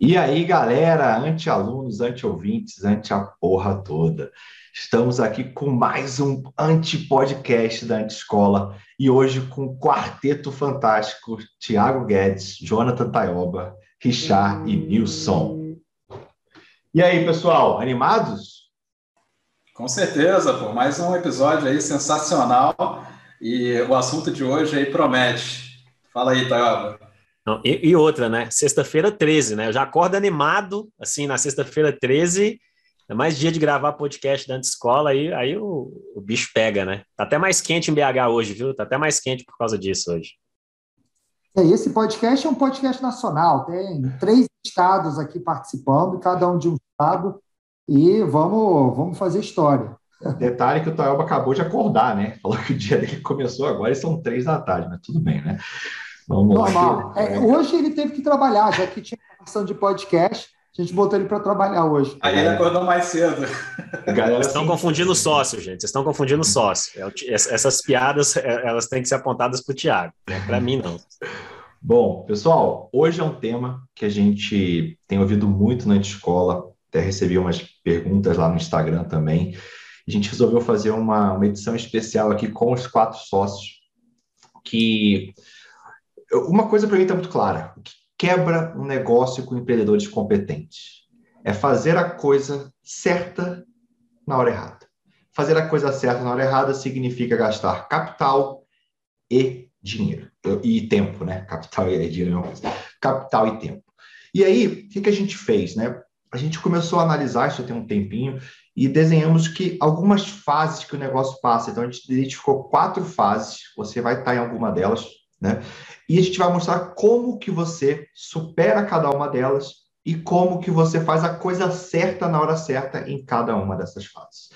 E aí, galera, anti-alunos, anti-ouvintes, anti a porra toda. Estamos aqui com mais um anti-podcast da Anti-Escola e hoje com o quarteto fantástico Tiago Guedes, Jonathan Taioba, Richard e Nilson. E aí, pessoal, animados? Com certeza, pô. Mais um episódio aí sensacional e o assunto de hoje aí promete. Fala aí, Taioba. Não, e, e, outra, né? Sexta-feira 13, né? Eu já acordo animado, assim, na sexta-feira 13, é mais dia de gravar podcast da escola, aí, aí o, o, bicho pega, né? Tá até mais quente em BH hoje, viu? Tá até mais quente por causa disso hoje. É, esse podcast é um podcast nacional, tem três estados aqui participando, cada um de um estado, e vamos, vamos fazer história. Detalhe que o Taioba acabou de acordar, né? Falou que o dia dele começou agora e são três da tarde, mas tudo bem, né? Vamos Normal. É, hoje ele teve que trabalhar, já que tinha ação de podcast. A gente botou ele para trabalhar hoje. Aí ele acordou mais cedo. Vocês estão confundindo sócio, gente. Vocês estão confundindo sócio. É essas piadas, é, elas têm que ser apontadas para o Tiago. Né? Para mim, não. Bom, pessoal, hoje é um tema que a gente tem ouvido muito na escola. Até recebi umas perguntas lá no Instagram também. A gente resolveu fazer uma, uma edição especial aqui com os quatro sócios que uma coisa para mim está muito clara: o que quebra um negócio com empreendedores competentes é fazer a coisa certa na hora errada. Fazer a coisa certa na hora errada significa gastar capital e dinheiro. E tempo, né? Capital e dinheiro é Capital e tempo. E aí, o que, que a gente fez, né? A gente começou a analisar isso tem um tempinho e desenhamos que algumas fases que o negócio passa. Então, a gente identificou quatro fases. Você vai estar em alguma delas, né? E a gente vai mostrar como que você supera cada uma delas e como que você faz a coisa certa na hora certa em cada uma dessas fases.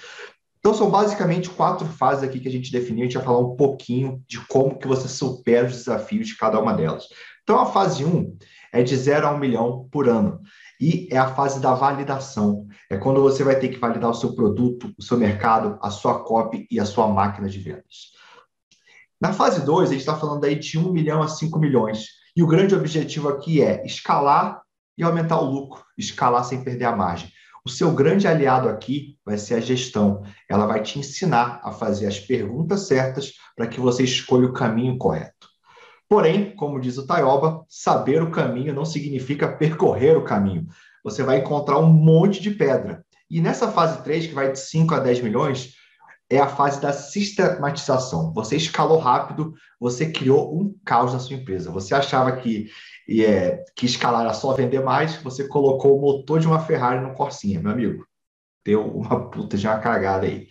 Então são basicamente quatro fases aqui que a gente definiu, a gente vai falar um pouquinho de como que você supera os desafios de cada uma delas. Então a fase 1 um é de 0 a 1 um milhão por ano. E é a fase da validação. É quando você vai ter que validar o seu produto, o seu mercado, a sua copy e a sua máquina de vendas. Na fase 2, a gente está falando aí de 1 milhão a 5 milhões. E o grande objetivo aqui é escalar e aumentar o lucro, escalar sem perder a margem. O seu grande aliado aqui vai ser a gestão. Ela vai te ensinar a fazer as perguntas certas para que você escolha o caminho correto. Porém, como diz o Taioba, saber o caminho não significa percorrer o caminho. Você vai encontrar um monte de pedra. E nessa fase 3, que vai de 5 a 10 milhões, é a fase da sistematização. Você escalou rápido, você criou um caos na sua empresa. Você achava que, é, que escalar era só vender mais, você colocou o motor de uma Ferrari no Corsinha, meu amigo. Deu uma puta de uma cagada aí.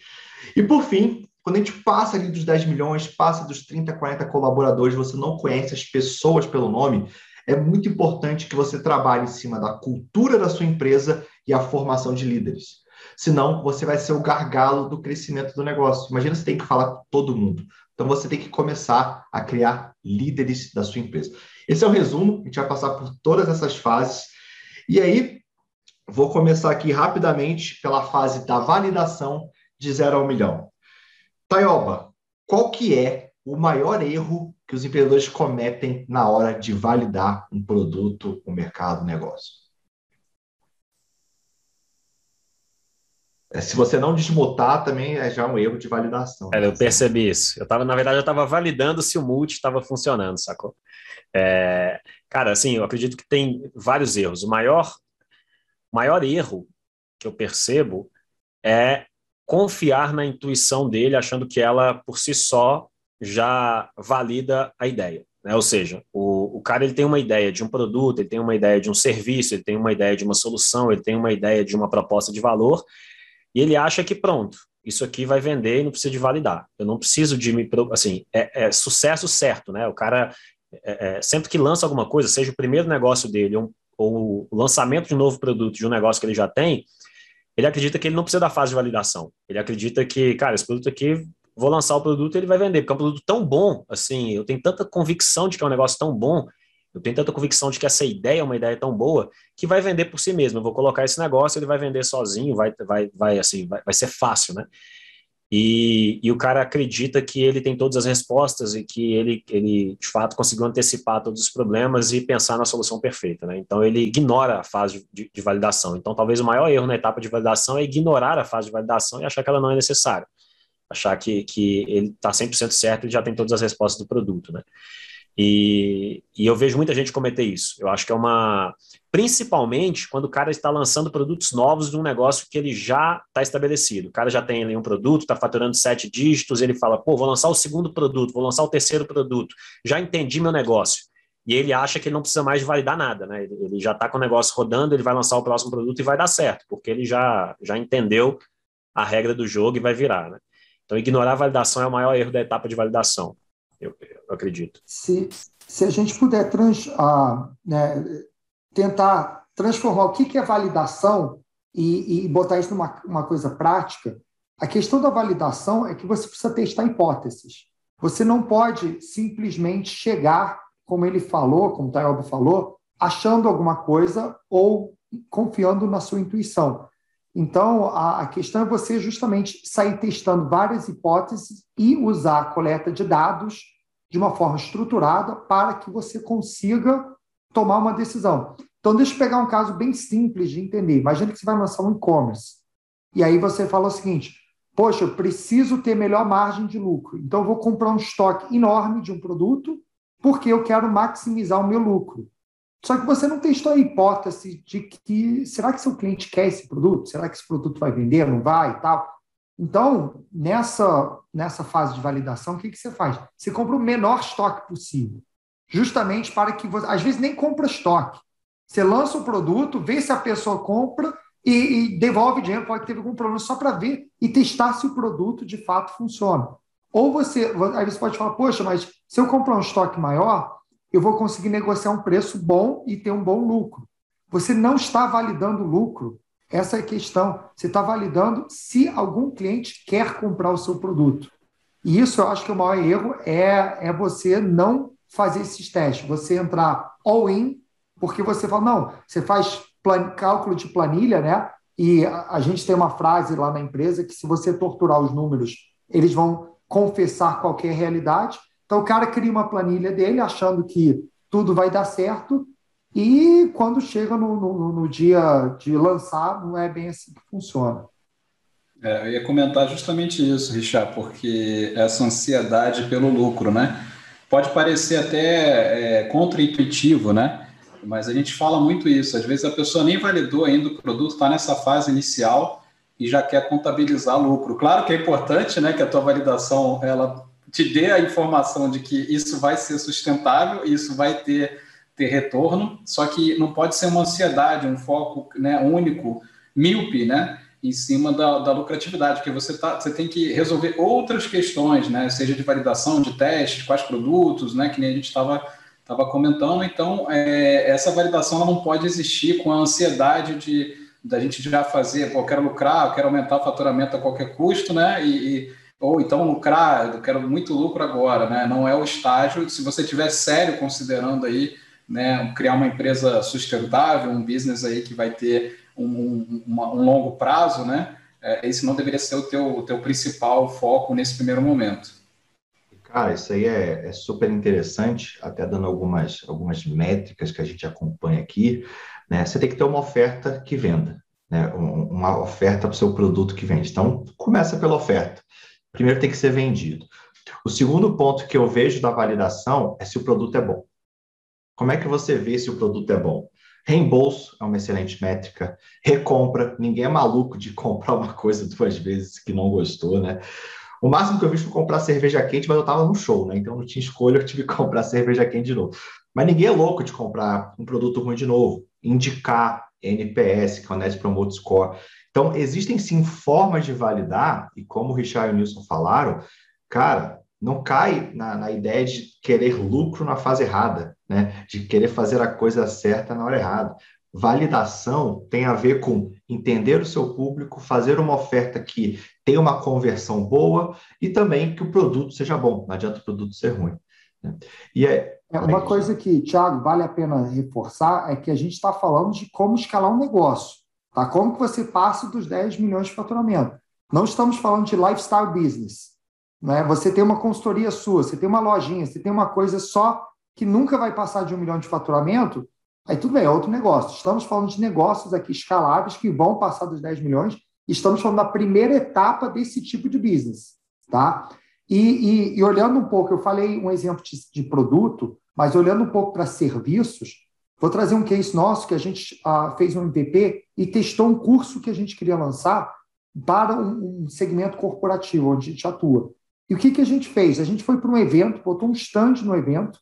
E por fim, quando a gente passa ali dos 10 milhões, passa dos 30, 40 colaboradores, você não conhece as pessoas pelo nome, é muito importante que você trabalhe em cima da cultura da sua empresa e a formação de líderes senão você vai ser o gargalo do crescimento do negócio. Imagina você tem que falar com todo mundo. Então você tem que começar a criar líderes da sua empresa. Esse é o resumo, a gente vai passar por todas essas fases. E aí, vou começar aqui rapidamente pela fase da validação de zero a um milhão. Taioba, qual que é o maior erro que os empreendedores cometem na hora de validar um produto, um mercado, um negócio? Se você não desmutar, também é já um erro de validação. É, eu percebi isso. Eu tava, na verdade, eu estava validando se o multi estava funcionando, sacou? É, cara, assim, eu acredito que tem vários erros. O maior, maior erro que eu percebo é confiar na intuição dele, achando que ela, por si só, já valida a ideia. Né? Ou seja, o, o cara ele tem uma ideia de um produto, ele tem uma ideia de um serviço, ele tem uma ideia de uma solução, ele tem uma ideia de uma proposta de valor, e ele acha que pronto, isso aqui vai vender e não precisa de validar. Eu não preciso de me. Assim, é, é sucesso certo, né? O cara, é, é, sempre que lança alguma coisa, seja o primeiro negócio dele ou, ou o lançamento de um novo produto de um negócio que ele já tem, ele acredita que ele não precisa da fase de validação. Ele acredita que, cara, esse produto aqui, vou lançar o produto e ele vai vender, porque é um produto tão bom, assim, eu tenho tanta convicção de que é um negócio tão bom eu tenho tanta convicção de que essa ideia é uma ideia tão boa que vai vender por si mesmo. Eu vou colocar esse negócio, ele vai vender sozinho, vai, vai, vai assim, vai, vai ser fácil, né? e, e, o cara acredita que ele tem todas as respostas e que ele, ele, de fato, conseguiu antecipar todos os problemas e pensar na solução perfeita. Né? Então, ele ignora a fase de, de, validação. Então, talvez o maior erro na etapa de validação é ignorar a fase de validação e achar que ela não é necessária. Achar que, que ele está 100% certo e já tem todas as respostas do produto. Né? E, e, eu vejo muita gente cometer isso. Eu acho que é uma. Principalmente quando o cara está lançando produtos novos de um negócio que ele já está estabelecido. O cara já tem ali um produto, está faturando sete dígitos, ele fala: pô, vou lançar o segundo produto, vou lançar o terceiro produto, já entendi meu negócio. E ele acha que ele não precisa mais validar nada, né? Ele, já está com o negócio rodando, ele vai lançar o próximo produto e vai dar certo, porque ele já, já entendeu a regra do jogo e vai virar, né? Então, ignorar a validação é o maior erro da etapa de validação eu acredito. Se, se a gente puder trans, ah, né, tentar transformar o que, é validação e, e botar isso numa uma coisa prática, a questão da validação é que você precisa testar hipóteses. Você não pode simplesmente chegar, como ele falou, como o Tayob falou, achando alguma coisa ou confiando na sua intuição. Então, a, a, questão é você justamente sair testando várias hipóteses e usar a coleta de dados de uma forma estruturada para que você consiga tomar uma decisão. Então, deixa eu pegar um caso bem simples de entender. Imagina que você vai lançar um e-commerce. E aí você fala o seguinte: poxa, eu preciso ter melhor margem de lucro. Então, eu vou comprar um estoque enorme de um produto porque eu quero maximizar o meu lucro. Só que você não testou a hipótese de que será que seu cliente quer esse produto? Será que esse produto vai vender, não vai e tal? Então, nessa, nessa fase de validação, o que, que você faz? Você compra o menor estoque possível, justamente para que você, às vezes nem compra estoque. Você lança o produto, vê se a pessoa compra e, e devolve dinheiro, pode ter algum problema, só para ver e testar se o produto de fato funciona. Ou você, aí você pode falar, poxa, mas se eu comprar um estoque maior, eu vou conseguir negociar um preço bom e ter um bom lucro. Você não está validando lucro. Essa é a questão. Você está validando se algum cliente quer comprar o seu produto. E isso eu acho que o maior erro é, é você não fazer esses testes. Você entrar all-in, porque você fala, não, você faz plan, cálculo de planilha, né? E a, a gente tem uma frase lá na empresa que se você torturar os números, eles vão confessar qualquer realidade. Então, o cara cria uma planilha dele achando que tudo vai dar certo, e quando chega no, no, no dia de lançar, não é bem assim que funciona. É, eu ia comentar justamente isso, Richard, porque essa ansiedade pelo lucro, né? Pode parecer até é, contra-intuitivo, né? Mas a gente fala muito isso. Às vezes a pessoa nem validou ainda o produto, está nessa fase inicial e já quer contabilizar lucro. Claro que é importante, né, que a tua validação ela te dê a informação de que isso vai ser sustentável, isso vai ter, ter retorno, só que não pode ser uma ansiedade, um foco né, único, míope, né, em cima da, da lucratividade, porque você, tá, você tem que resolver outras questões, né, seja de validação, de testes, quais produtos, né, que nem a gente estava estava comentando, então é, essa validação não pode existir com a ansiedade de da gente já fazer, pô, eu quero lucrar, eu quero aumentar o faturamento a qualquer custo, né? E, e ou então lucrar, eu quero muito lucro agora, né? Não é o estágio. Se você tiver sério considerando aí, né, criar uma empresa sustentável, um business aí que vai ter um, um, um longo prazo, né? É, esse não deveria ser o teu, o teu principal foco nesse primeiro momento. Cara, isso aí é, é, super interessante, até dando algumas, algumas métricas que a gente acompanha aqui. Né? Você tem que ter uma oferta que venda, né? uma oferta para o seu produto que vende. Então, começa pela oferta primeiro tem que ser vendido. O segundo ponto que eu vejo da validação é se o produto é bom. Como é que você vê se o produto é bom? Reembolso é uma excelente métrica. Recompra, ninguém é maluco de comprar uma coisa duas vezes que não gostou, né? O máximo que eu vi foi comprar cerveja quente, mas eu estava no show, né? Então não tinha escolha, eu tive que comprar cerveja quente de novo. Mas ninguém é louco de comprar um produto ruim de novo. Indicar NPS, que é o Net Promote Score. Então, existem sim formas de validar, e como o Richard e o Nilson falaram, cara, não cai na, na, ideia de querer lucro na fase errada, né? de querer fazer a coisa certa na hora errada. Validação tem a ver com entender o seu público, fazer uma oferta que tenha uma conversão boa e também que o produto seja bom. Não adianta o produto ser ruim. Né? E é, é uma coisa que, Thiago, vale a pena reforçar é que a gente está falando de como escalar um negócio. Tá? Como que você passa dos 10 milhões de faturamento? Não estamos falando de lifestyle business. Né? Você tem uma consultoria sua, você tem uma lojinha, você tem uma coisa só que nunca vai passar de um milhão de faturamento, aí tudo bem, é outro negócio. Estamos falando de negócios aqui escaláveis que vão passar dos 10 milhões. Estamos falando da primeira etapa desse tipo de business. Tá? E, e, e olhando um pouco, eu falei um exemplo de, de produto, mas olhando um pouco para serviços, vou trazer um case nosso que a gente ah, fez um MVP e testou um curso que a gente queria lançar para um, um segmento corporativo, onde a gente atua. E o que, que a gente fez? A gente foi para um evento, botou um stand no evento,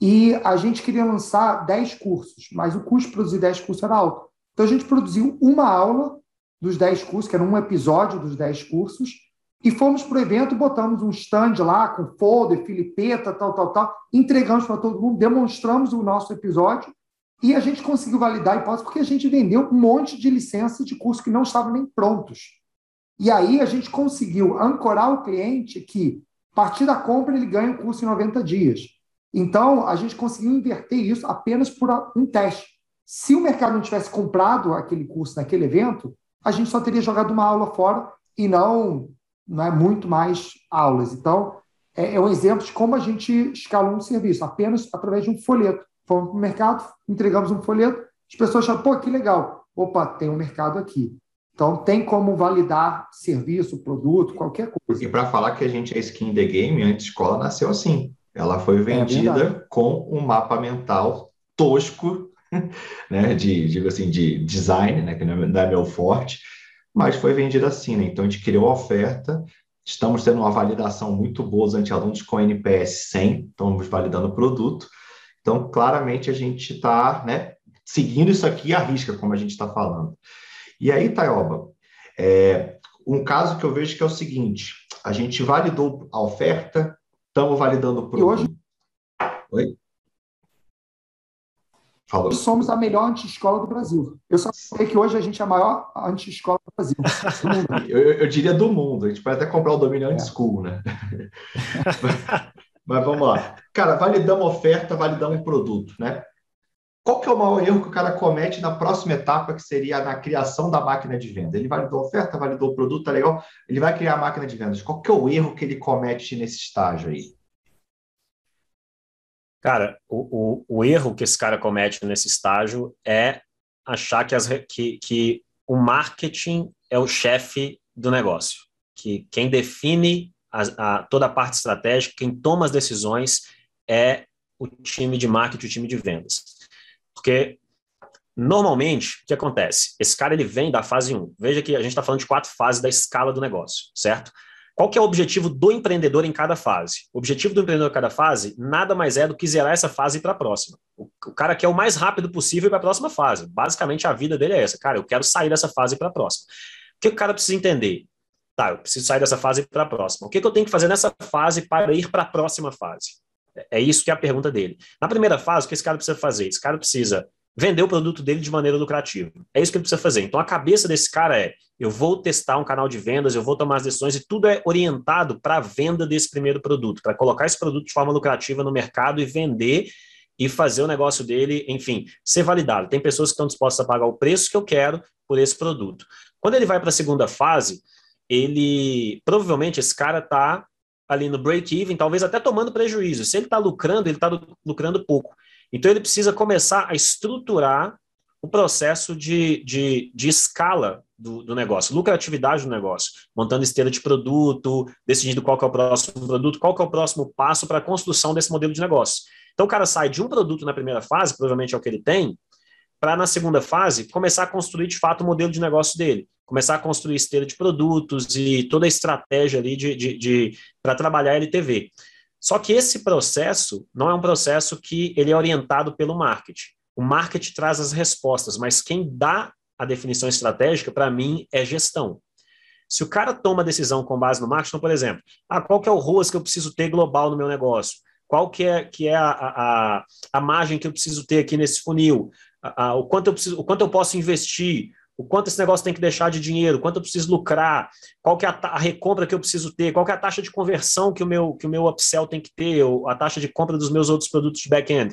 e a gente queria lançar 10 cursos, mas o custo de produzir 10 cursos era alto. Então a gente produziu uma aula dos 10 cursos, que era um episódio dos 10 cursos, e fomos para o evento, botamos um stand lá com folder, filipeta, tal, tal, tal, entregamos para todo mundo, demonstramos o nosso episódio e a gente conseguiu validar a hipótese porque a gente vendeu um monte de licenças de curso que não estavam nem prontos. E aí a gente conseguiu ancorar o cliente que, a partir da compra, ele ganha o curso em 90 dias. Então, a gente conseguiu inverter isso apenas por um teste. Se o mercado não tivesse comprado aquele curso naquele evento, a gente só teria jogado uma aula fora e não não é muito mais aulas. Então, é, é um exemplo de como a gente escalou um serviço, apenas através de um folheto. Fomos para o mercado, entregamos um folheto, as pessoas acharam, pô, que legal. Opa, tem um mercado aqui. Então, tem como validar serviço, produto, qualquer coisa. E para falar que a gente é skin the game, antes escola nasceu assim. Ela foi é vendida é com um mapa mental tosco, né, de, digo assim, de design, né, que não é, é meu forte, mas foi vendida assim, né? Então a gente criou a oferta, estamos tendo uma validação muito boa dos anti-alunos com NPS 100, estamos validando o produto. Então, claramente a gente está né, seguindo isso aqui à risca, como a gente está falando. E aí, Taioba, é, um caso que eu vejo que é o seguinte: a gente validou a oferta, estamos validando o produto. E hoje... Oi? Falou. Somos a melhor anti-escola do Brasil. Eu só sei que hoje a gente é a maior anti-escola do Brasil. eu, eu, eu, diria do mundo. A gente pode até comprar o domínio anti-school, né? Mas vamos lá. Cara, validamos oferta, validamos produto, né? Qual que é o maior erro que o cara comete na próxima etapa, que seria na criação da máquina de venda? Ele validou a oferta, validou o produto, tá legal? Ele vai criar a máquina de vendas. Qual que é o erro que ele comete nesse estágio aí? Cara, o, o, o, erro que esse cara comete nesse estágio é achar que, as, que, que o marketing é o chefe do negócio, que quem define a, a, toda a parte estratégica, quem toma as decisões é o time de marketing, o time de vendas. Porque normalmente, o que acontece? Esse cara ele vem da fase 1. Veja que a gente está falando de quatro fases da escala do negócio, certo? Qual que é o objetivo do empreendedor em cada fase? O objetivo do empreendedor em cada fase nada mais é do que zerar essa fase para a próxima. O, o, cara quer o mais rápido possível para a próxima fase. Basicamente, a vida dele é essa. Cara, eu quero sair dessa fase para a próxima. O que o cara precisa entender? Tá, eu preciso sair dessa fase para a próxima. O que, que eu tenho que fazer nessa fase para ir para a próxima fase? É, isso que é a pergunta dele. Na primeira fase, o que esse cara precisa fazer? Esse cara precisa vender o produto dele de maneira lucrativa. É isso que ele precisa fazer. Então, a cabeça desse cara é: eu vou testar um canal de vendas, eu vou tomar as decisões, e tudo é orientado para a venda desse primeiro produto, para colocar esse produto de forma lucrativa no mercado e vender e fazer o negócio dele, enfim, ser validado. Tem pessoas que estão dispostas a pagar o preço que eu quero por esse produto. Quando ele vai para a segunda fase, ele provavelmente esse cara está ali no break-even, talvez até tomando prejuízo. Se ele está lucrando, ele está lucrando pouco. Então, ele precisa começar a estruturar o processo de, de, de escala do, do, negócio, lucratividade do negócio, montando esteira de produto, decidindo qual é o próximo produto, qual é o próximo passo para a construção desse modelo de negócio. Então, o cara sai de um produto na primeira fase, provavelmente é o que ele tem, para na segunda fase começar a construir de fato o modelo de negócio dele, começar a construir esteira de produtos e toda a estratégia ali de, de, de para trabalhar LTV. Só que esse processo não é um processo que ele é orientado pelo marketing. O marketing traz as respostas, mas quem dá a definição estratégica, para mim, é gestão. Se o cara toma decisão com base no marketing, então, por exemplo, ah, qual que é o ROAS que eu preciso ter global no meu negócio? Qual que é, que é a, a, a margem que eu preciso ter aqui nesse funil? A, o, quanto eu preciso, o quanto eu posso investir? O quanto esse negócio tem que deixar de dinheiro, quanto eu preciso lucrar, qual que é a, a, recompra que eu preciso ter, qual que é a taxa de conversão que o meu, que o meu upsell tem que ter, ou a taxa de compra dos meus outros produtos de back-end.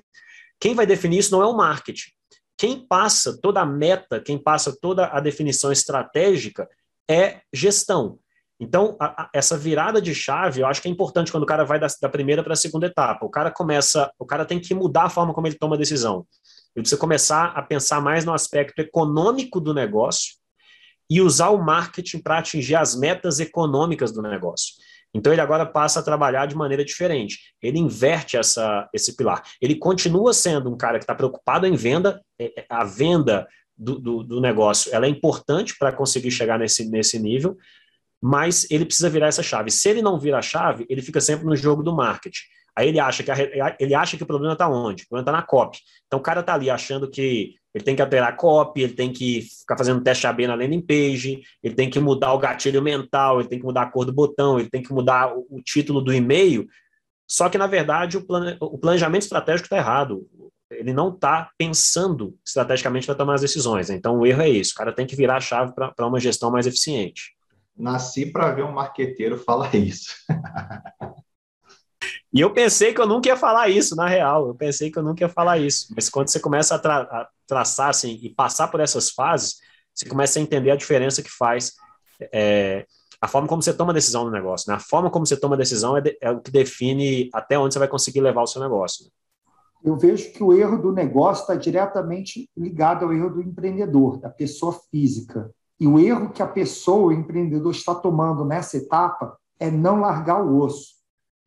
Quem vai definir isso não é o marketing. Quem passa toda a meta, quem passa toda a definição estratégica é gestão. Então, a, a, essa virada de chave, eu acho que é importante quando o cara vai da, da primeira para a segunda etapa. O cara começa, o cara tem que mudar a forma como ele toma a decisão. Ele precisa começar a pensar mais no aspecto econômico do negócio e usar o marketing para atingir as metas econômicas do negócio. Então ele agora passa a trabalhar de maneira diferente. Ele inverte essa, esse pilar. Ele continua sendo um cara que está preocupado em venda. É, é, a venda do, do, do negócio ela é importante para conseguir chegar nesse, nesse nível, mas ele precisa virar essa chave. Se ele não vira a chave, ele fica sempre no jogo do marketing. Aí ele acha que, a, ele acha que o problema está onde? O problema está na copy. Então o cara está ali achando que ele tem que alterar a copy, ele tem que ficar fazendo teste AB na landing page, ele tem que mudar o gatilho mental, ele tem que mudar a cor do botão, ele tem que mudar o, o título do e-mail. Só que, na verdade, o, plane, o planejamento estratégico está errado. Ele não está pensando estrategicamente para tomar as decisões. Então, o erro é isso. O cara tem que virar a chave para uma gestão mais eficiente. Nasci para ver um marqueteiro falar isso. E eu pensei que eu nunca ia falar isso, na real. Eu pensei que eu nunca ia falar isso. Mas quando você começa a, tra a traçar assim, e passar por essas fases, você começa a entender a diferença que faz é, a forma como você toma decisão no negócio. Né? A forma como você toma decisão é, de, é, o que define até onde você vai conseguir levar o seu negócio. Né? Eu vejo que o erro do negócio está diretamente ligado ao erro do empreendedor, da pessoa física. E o erro que a pessoa, o empreendedor, está tomando nessa etapa é não largar o osso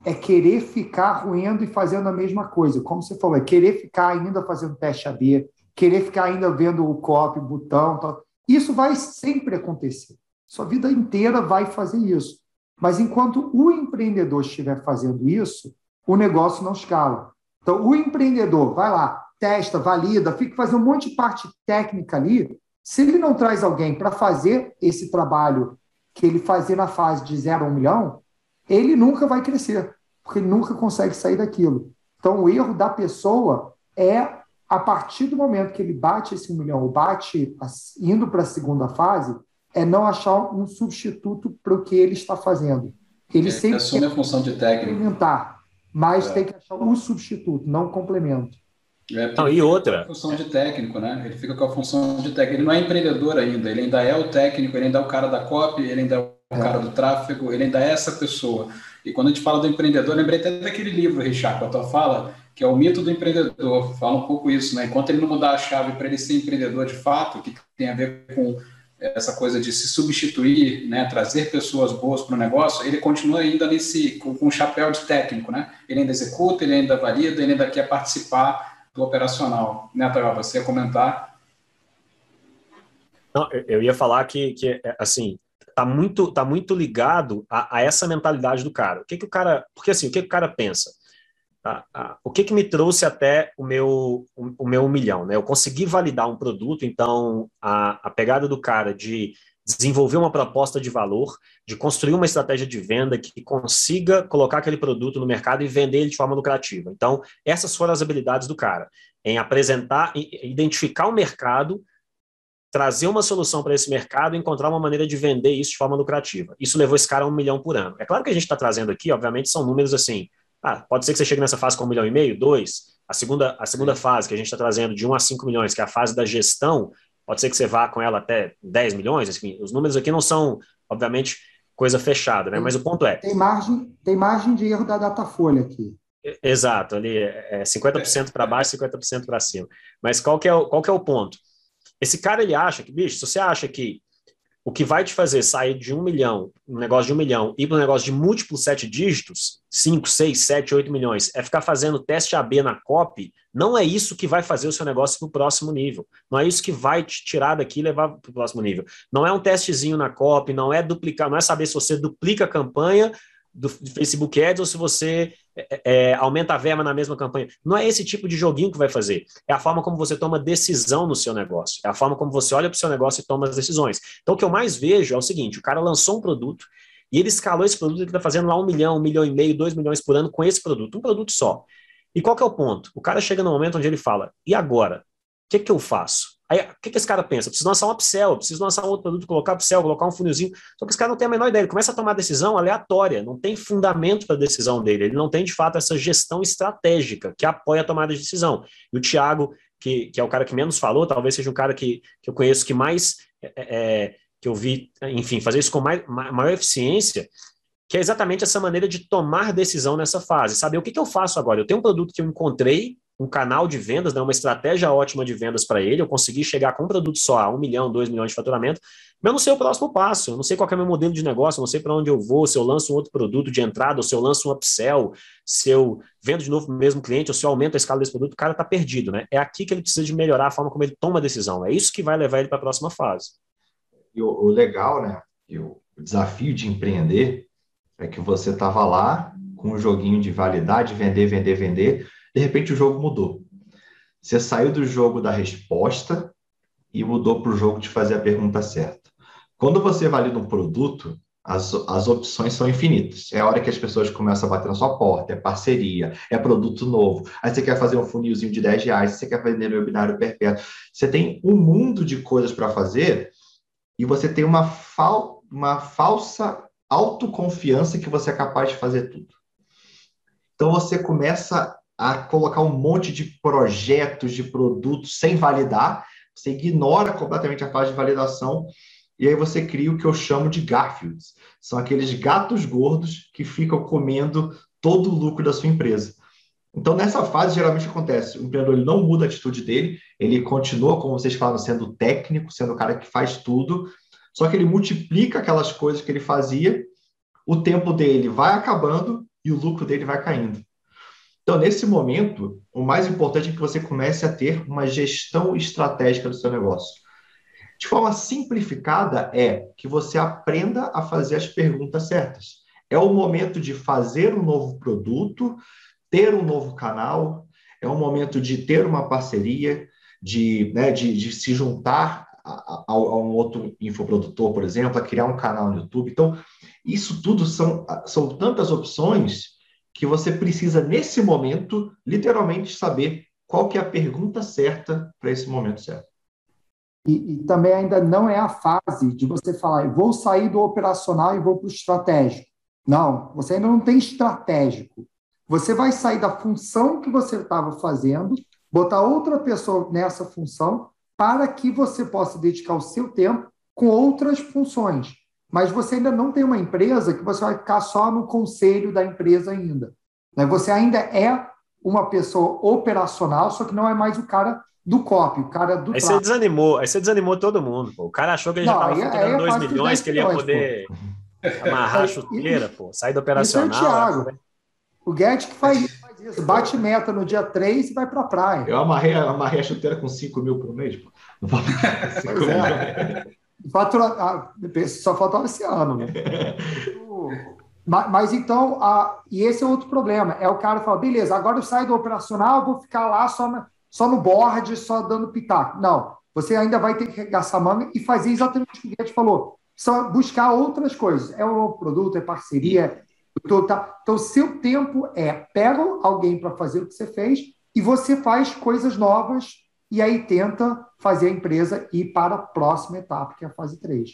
é querer ficar ruendo e fazendo a mesma coisa. Como você falou, é querer ficar ainda fazendo teste AB, querer ficar ainda vendo o copy, botão. Tal. Isso vai sempre acontecer. Sua vida inteira vai fazer isso. Mas enquanto o empreendedor estiver fazendo isso, o negócio não escala. Então, o empreendedor vai lá, testa, valida, fica fazendo um monte de parte técnica ali. Se ele não traz alguém para fazer esse trabalho que ele fazia na fase de zero a um milhão, ele nunca vai crescer, porque ele nunca consegue sair daquilo. Então, o erro da pessoa é, a partir do momento que ele bate esse um milhão, ou bate indo para a segunda fase, é não achar um substituto para o que ele está fazendo. Ele é, sempre assume a função de técnico. Mas é. tem que achar um substituto, não um complemento. É, não, e outra. A função de técnico, né? Ele fica com a função de técnico. Ele não é empreendedor ainda, ele ainda é o técnico, ele ainda é o cara da copy, ele ainda é o cara do tráfego, ele ainda é essa pessoa. E quando a gente fala do empreendedor, lembrei até daquele livro, Richard, com a tua fala, que é o mito do empreendedor. Fala um pouco isso, né? Enquanto ele não mudar a chave para ele ser empreendedor de fato, que tem a ver com essa coisa de se substituir, né, trazer pessoas boas para o negócio, ele continua ainda nesse com, com chapéu de técnico, né? Ele ainda executa, ele ainda valida, ele ainda quer participar do operacional, né, Tayo? Você ia comentar? Não, eu ia falar que, que assim, tá muito, tá muito ligado a, a, essa mentalidade do cara. O que que o cara, porque assim, o que, que o cara pensa? O que que me trouxe até o meu, o, o, meu milhão, né? Eu consegui validar um produto, então a, a pegada do cara de desenvolver uma proposta de valor, de construir uma estratégia de venda que consiga colocar aquele produto no mercado e vender ele de forma lucrativa. Então, essas foram as habilidades do cara, em apresentar, identificar o mercado trazer uma solução para esse mercado e encontrar uma maneira de vender isso de forma lucrativa. Isso levou esse cara a um milhão por ano. É claro que a gente está trazendo aqui, obviamente, são números assim. Ah, pode ser que você chegue nessa fase com um milhão e meio, dois. A segunda, a segunda fase que a gente está trazendo de um a cinco milhões, que é a fase da gestão, pode ser que você vá com ela até 10 milhões. Enfim, os números aqui não são, obviamente, coisa fechada, né? Mas o ponto é. Tem margem, tem margem de erro da Datafolha aqui. Exato, ali é 50% para baixo, 50% para cima. Mas qual que, é o, qual que é o ponto? Esse cara, ele acha que, bicho, se você acha que o que vai te fazer sair de um milhão, um negócio de um milhão, ir para um negócio de múltiplos sete dígitos, cinco, seis, sete, oito milhões, é ficar fazendo teste AB na copy, não é isso que vai fazer o seu negócio para o próximo nível. Não é isso que vai te tirar daqui e levar para o próximo nível. Não é um testezinho na copy, não é duplicar, não é saber se você duplica a campanha do Facebook Ads ou se você é, é, aumenta a verba na mesma campanha. Não é esse tipo de joguinho que vai fazer. É a forma como você toma decisão no seu negócio. É a forma como você olha para o seu negócio e toma as decisões. Então, o que eu mais vejo é o seguinte: o cara lançou um produto e ele escalou esse produto, ele está fazendo lá um milhão, um milhão e meio, dois milhões por ano com esse produto, um produto só. E qual que é o ponto? O cara chega no momento onde ele fala: e agora? O que, que eu faço? Aí, o que, que esse cara pensa? Preciso lançar um upsell, preciso lançar um outro produto, colocar upsell, colocar um funilzinho. Só que esse cara não tem a menor ideia. Ele começa a tomar decisão aleatória, não tem fundamento para a decisão dele. Ele não tem, de fato, essa gestão estratégica que apoia a tomada de decisão. E o Thiago, que, que é o cara que menos falou, talvez seja um cara que, que eu conheço que mais é, é, que eu vi, enfim, fazer isso com mais, maior eficiência, que é exatamente essa maneira de tomar decisão nessa fase. Saber o que, que eu faço agora? Eu tenho um produto que eu encontrei, um canal de vendas, né, uma estratégia ótima de vendas para ele, eu consegui chegar com um produto só a um milhão, dois milhões de faturamento, mas eu não sei o próximo passo, eu não sei qual é o meu modelo de negócio, eu não sei para onde eu vou, se eu lanço um outro produto de entrada, ou se eu lanço um upsell, se eu vendo de novo para o mesmo cliente, ou se eu aumento a escala desse produto, o cara está perdido, né? É aqui que ele precisa de melhorar a forma como ele toma a decisão, é isso que vai levar ele para a próxima fase. E o, o legal, né, e o desafio de empreender é que você estava lá com um joguinho de validade, vender, vender, vender, de repente o jogo mudou. Você saiu do jogo da resposta e mudou para o jogo de fazer a pergunta certa. Quando você valida um produto, as, as opções são infinitas. É a hora que as pessoas começam a bater na sua porta, é parceria, é produto novo. Aí você quer fazer um funilzinho de 10 reais, você quer vender no webinário perpétuo. Você tem um mundo de coisas para fazer e você tem uma, fal uma falsa autoconfiança que você é capaz de fazer tudo. Então você começa a colocar um monte de projetos, de produtos sem validar, você ignora completamente a fase de validação e aí você cria o que eu chamo de Garfields. São aqueles gatos gordos que ficam comendo todo o lucro da sua empresa. Então, nessa fase, geralmente acontece, o empreendedor ele não muda a atitude dele, ele continua, como vocês falam, sendo técnico, sendo o cara que faz tudo, só que ele multiplica aquelas coisas que ele fazia, o tempo dele vai acabando e o lucro dele vai caindo. Então, nesse momento, o mais importante é que você comece a ter uma gestão estratégica do seu negócio. De forma simplificada, é que você aprenda a fazer as perguntas certas. É o momento de fazer um novo produto, ter um novo canal, é o momento de ter uma parceria, de, né, de, de se juntar a, a, um outro infoprodutor, por exemplo, a criar um canal no YouTube. Então, isso tudo são, são tantas opções que você precisa, nesse momento, literalmente saber qual que é a pergunta certa para esse momento certo. E, e, também ainda não é a fase de você falar, vou sair do operacional e vou para o estratégico. Não, você ainda não tem estratégico. Você vai sair da função que você estava fazendo, botar outra pessoa nessa função para que você possa dedicar o seu tempo com outras funções. Mas você ainda não tem uma empresa que você vai ficar só no conselho da empresa ainda. Né? Você ainda é uma pessoa operacional, só que não é mais o cara do copy, o cara do. Aí você desanimou, aí você desanimou todo mundo. Pô. O cara achou que ele não, já estava faturando 2 milhões, que ele ia poder pô. amarrar a chuteira, pô, sair do operacional. Isso é o Thiago. Né? O Guedes que faz, faz isso, bate meta no dia 3 e vai para a praia. Eu amarrei, amarrei a chuteira com 5 mil por mês, pô. Não vou pois é. Fatura... Só faltava esse ano, né? Mas então, a... e esse é outro problema. É o cara fala, beleza, agora eu saio do operacional, vou ficar lá só, na... só no board, só dando pitaco. Não, você ainda vai ter que gastar manga e fazer exatamente o que o Guedes falou. Só buscar outras coisas. É um novo produto, é parceria, então, tá? então, seu tempo é pega alguém para fazer o que você fez e você faz coisas novas e aí tenta fazer a empresa ir para a próxima etapa, que é a fase 3.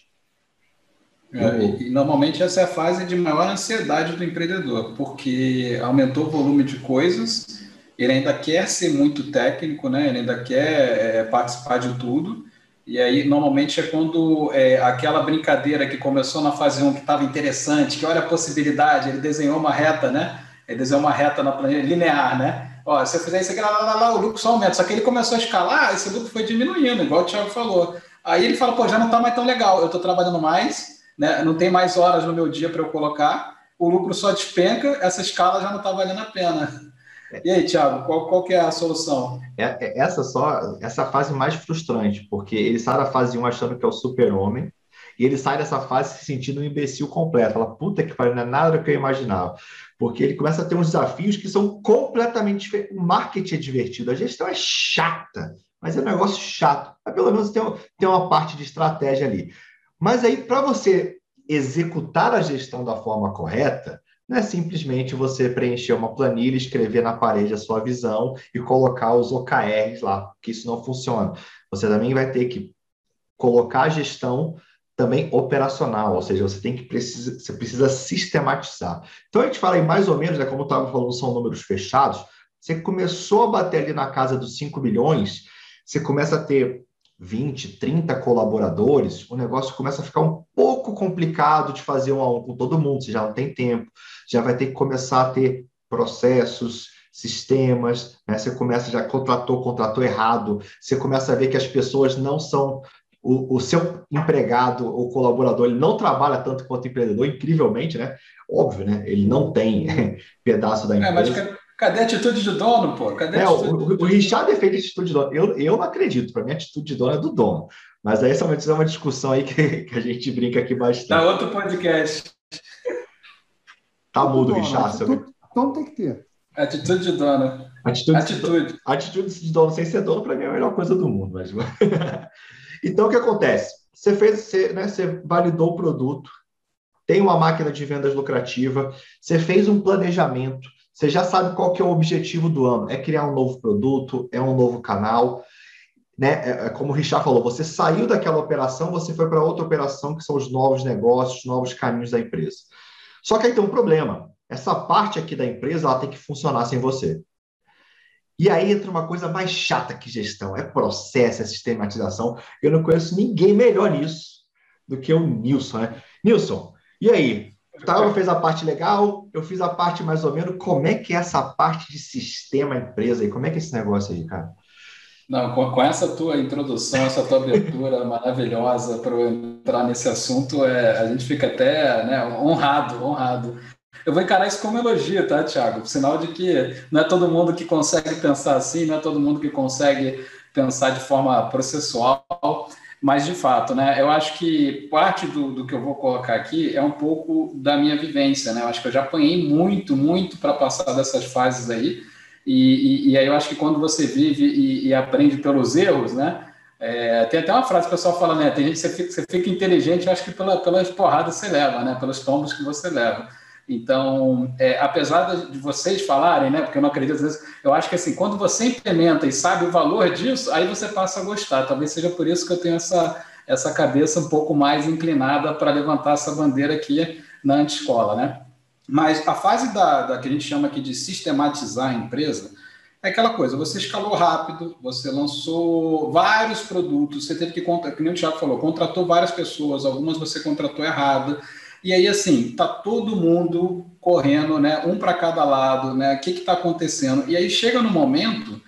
É, e, normalmente essa é a fase de maior ansiedade do empreendedor, porque aumentou o volume de coisas, ele ainda quer ser muito técnico, né? ele ainda quer é, participar de tudo, e aí, normalmente, é quando é, aquela brincadeira que começou na fase 1, que estava interessante, que olha a possibilidade, ele desenhou uma reta, né? Ele desenhou uma reta na planilha linear, né? Ó, se eu fizer isso aqui, lá, lá, lá, o lucro só aumenta. Só que ele começou a escalar, esse lucro foi diminuindo, igual o Thiago falou. Aí ele fala, pô, já não está mais tão legal, eu estou trabalhando mais, né? não tem mais horas no meu dia para eu colocar, o lucro só despenca, essa escala já não está valendo a pena. E aí, Thiago, qual, qual que é a solução? É, é, essa só, essa fase mais frustrante, porque ele sai da fase 1 achando que é o super-homem, e ele sai dessa fase se sentindo um imbecil completo. Fala, puta que pariu, não é nada do que eu imaginava. Porque ele começa a ter uns desafios que são completamente diferentes. O marketing é divertido, a gestão é chata, mas é um negócio chato. Mas pelo menos tem, tem uma parte de estratégia ali. Mas aí, para você executar a gestão da forma correta, não é simplesmente você preencher uma planilha, escrever na parede a sua visão e colocar os OKRs lá, que isso não funciona. Você também vai ter que colocar a gestão também operacional, ou seja, você tem que precisa, você precisa sistematizar. Então a gente fala aí mais ou menos, né, como eu estava falando, são números fechados. Você começou a bater ali na casa dos 5 milhões, você começa a ter 20, 30 colaboradores, o negócio começa a ficar um pouco complicado de fazer um a um com todo mundo, você já não tem tempo, já vai ter que começar a ter processos, sistemas, né? você começa, já contratou, contratou errado, você começa a ver que as pessoas não são o, o, seu empregado ou colaborador ele não trabalha tanto quanto o empreendedor, incrivelmente, né? Óbvio, né? Ele não tem pedaço da empresa. É, mas cadê a atitude de dono, pô? Cadê é, o, o, o Richard defende a atitude de dono. Eu, eu não acredito, para mim a atitude de dono é do dono. Mas aí essa é uma discussão aí que, que a gente brinca aqui bastante. Dá outro podcast. Tá mudo, Richard. Atitude, dono tem que ter. Atitude de dono. Atitude, atitude. De, atitude de dono sem ser dono, para mim, é a melhor coisa do mundo. Mas... Então, o que acontece? Você fez, você, né, você validou o produto, tem uma máquina de vendas lucrativa, você fez um planejamento, você já sabe qual que é o objetivo do ano, é criar um novo produto, é um novo canal, né? É, é como o Richard falou, você saiu daquela operação, você foi para outra operação que são os novos negócios, novos caminhos da empresa. Só que aí tem um problema. Essa parte aqui da empresa ela tem que funcionar sem você. E aí entra uma coisa mais chata que gestão, é processo, é sistematização. Eu não conheço ninguém melhor nisso do que o Nilson, né? Nilson, e aí? Tava fez a parte legal, eu fiz a parte mais ou menos. Como é que é essa parte de sistema empresa aí? Como é que é esse negócio aí, cara? Não, com, com essa tua introdução, essa tua abertura maravilhosa para entrar nesse assunto, é, a gente fica até né, honrado, honrado. Eu vou encarar isso como elogio, tá, Tiago? Sinal de que não é todo mundo que consegue pensar assim, não é todo mundo que consegue pensar de forma processual, mas de fato, né? Eu acho que parte do, do que eu vou colocar aqui é um pouco da minha vivência, né? Eu acho que eu já apanhei muito, muito para passar dessas fases aí. E, e, e, aí eu acho que quando você vive e, e aprende pelos erros, né? É, tem até uma frase que o pessoal fala, né? Tem gente que você fica, você fica inteligente, eu acho que pela, pelas porradas você leva, né? Pelos tombos que você leva. Então, é, apesar de vocês falarem, né, porque eu não acredito, vezes, eu acho que assim, quando você implementa e sabe o valor disso, aí você passa a gostar. Talvez seja por isso que eu tenho essa, essa cabeça um pouco mais inclinada para levantar essa bandeira aqui na antescola, né? Mas a fase da, da que a gente chama aqui de sistematizar a empresa é aquela coisa, você escalou rápido, você lançou vários produtos, você teve que, como o Thiago falou, contratou várias pessoas, algumas você contratou errado, e aí, assim, tá todo mundo correndo, né? Um para cada lado, né? O que está acontecendo? E aí chega no momento,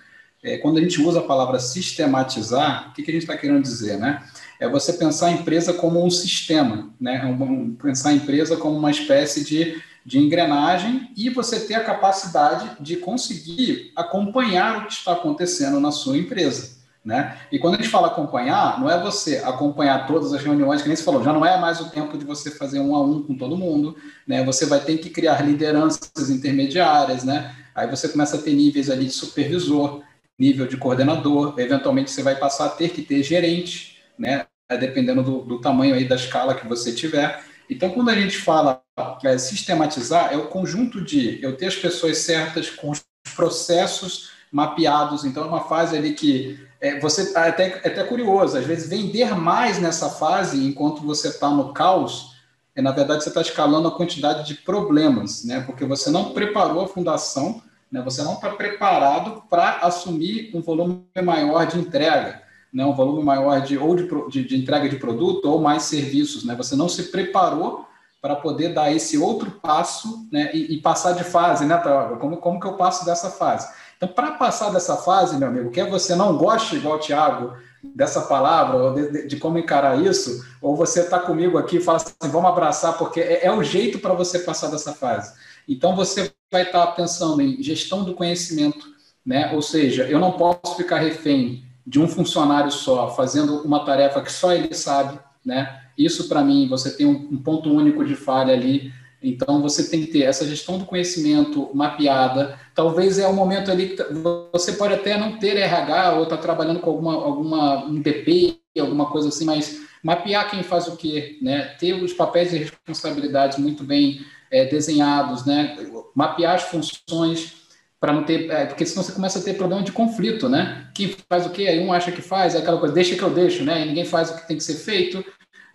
é, quando a gente usa a palavra sistematizar, o que, que a gente está querendo dizer, né? É você pensar a empresa como um sistema, né? Um, pensar a empresa como uma espécie de, de engrenagem e você ter a capacidade de conseguir acompanhar o que está acontecendo na sua empresa. Né? E quando a gente fala acompanhar, não é você acompanhar todas as reuniões, que nem você falou, já não é mais o tempo de você fazer um a um com todo mundo, né? Você vai ter que criar lideranças intermediárias, né? Aí você começa a ter níveis ali de supervisor, nível de coordenador, eventualmente você vai passar a ter que ter gerente, né? Dependendo do, do tamanho aí da escala que você tiver. Então, quando a gente fala é, sistematizar, é o conjunto de eu ter as pessoas certas com os processos mapeados. Então, é uma fase ali que é, você é até, é até curioso, às vezes vender mais nessa fase, enquanto você está no caos, é, na verdade você está escalando a quantidade de problemas, né? Porque você não preparou a fundação, né? Você não está preparado para assumir um volume maior de entrega, né? Um volume maior de ou de, de, de entrega de produto ou mais serviços, né? Você não se preparou para poder dar esse outro passo, né? E, e passar de fase, né? Como, como que eu passo dessa fase? Então, para passar dessa fase, meu amigo, quer você não goste, igual o Tiago, dessa palavra, ou de, de, de, como encarar isso, ou você está comigo aqui e fala assim, vamos abraçar, porque é, é o jeito para você passar dessa fase. Então, você vai estar tá pensando em gestão do conhecimento, né? ou seja, eu não posso ficar refém de um funcionário só, fazendo uma tarefa que só ele sabe, né? Isso, para mim, você tem um, um ponto único de falha ali, então, você tem que ter essa gestão do conhecimento mapeada. Talvez é o momento ali que você pode até não ter RH ou estar tá trabalhando com alguma, alguma um DP, alguma coisa assim, mas mapear quem faz o quê, né? Ter os papéis e responsabilidades muito bem é, desenhados, né? Mapear as funções para não ter, é, porque senão você começa a ter problema de conflito, né? Quem faz o quê? Aí um acha que faz, é aquela coisa, deixa que eu deixo, né? E ninguém faz o que tem que ser feito.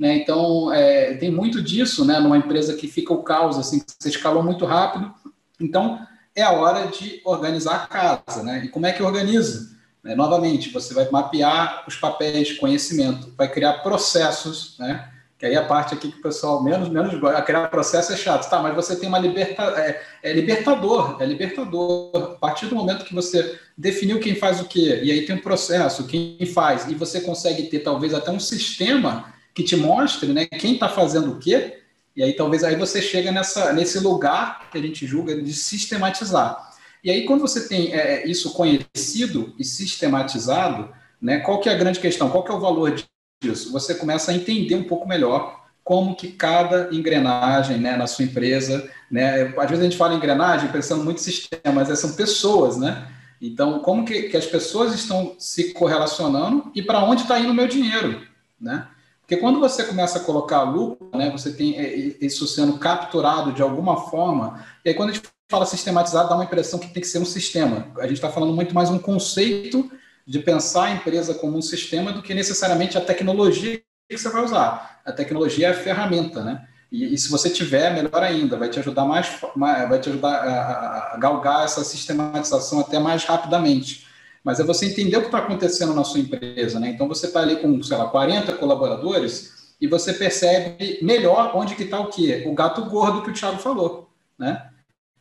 Né? Então, é, tem muito disso né, numa empresa que fica o caos, assim, que você escalou muito rápido. Então, é a hora de organizar a casa. Né? E como é que organiza? Né? Novamente, você vai mapear os papéis, conhecimento, vai criar processos, né? que aí a parte aqui que o pessoal menos, menos gosta, criar processo é chato, tá, mas você tem uma liberta, é, é, libertador, é libertador, a partir do momento que você definiu quem faz o quê, e aí tem um processo, quem faz, e você consegue ter talvez até um sistema que te mostre, né, quem está fazendo o quê, e aí talvez aí você chega nessa, nesse lugar que a gente julga de sistematizar. E aí quando você tem é, isso conhecido e sistematizado, né, qual que é a grande questão? Qual que é o valor disso? Você começa a entender um pouco melhor como que cada engrenagem né, na sua empresa, né, às vezes a gente fala engrenagem pensando muito em sistema, mas são pessoas, né? Então, como que, que as pessoas estão se correlacionando e para onde está indo o meu dinheiro, né? Porque quando você começa a colocar lucro, né, você tem é, isso sendo capturado de alguma forma, e aí quando a gente fala sistematizado, dá uma impressão que tem que ser um sistema. A gente está falando muito mais um conceito de pensar a empresa como um sistema do que necessariamente a tecnologia que você vai usar. A tecnologia é a ferramenta, né? E, e se você tiver, melhor ainda, vai te ajudar mais, mais vai te ajudar a, a, galgar essa sistematização até mais rapidamente. Mas é você entender o que está acontecendo na sua empresa, né? Então você está ali com, sei lá, 40 colaboradores e você percebe melhor onde que está o quê? O gato gordo que o Thiago falou, né?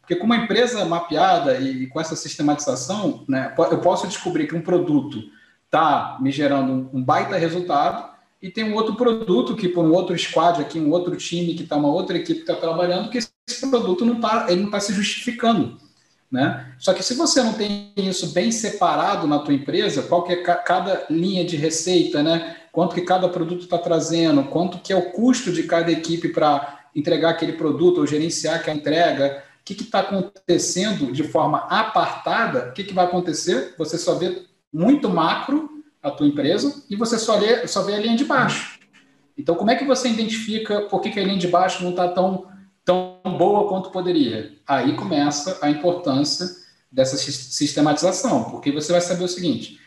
Porque com uma empresa mapeada e com essa sistematização, né, eu posso descobrir que um produto está me gerando um baita resultado e tem um outro produto que por um outro squad aqui, um outro time que está uma outra equipe que está trabalhando, que esse produto não está, ele não está se justificando, né? Só que se você não tem isso bem separado na tua empresa, qual que é cada linha de receita, né? Quanto que cada produto está trazendo, quanto que é o custo de cada equipe para entregar aquele produto ou gerenciar aquela entrega, o que está acontecendo de forma apartada, o que, que vai acontecer? Você só vê muito macro a tua empresa e você só, lê, só vê a linha de baixo. Então, como é que você identifica por que, que a linha de baixo não está tão boa quanto poderia? Aí começa a importância dessa sistematização, porque você vai saber o seguinte: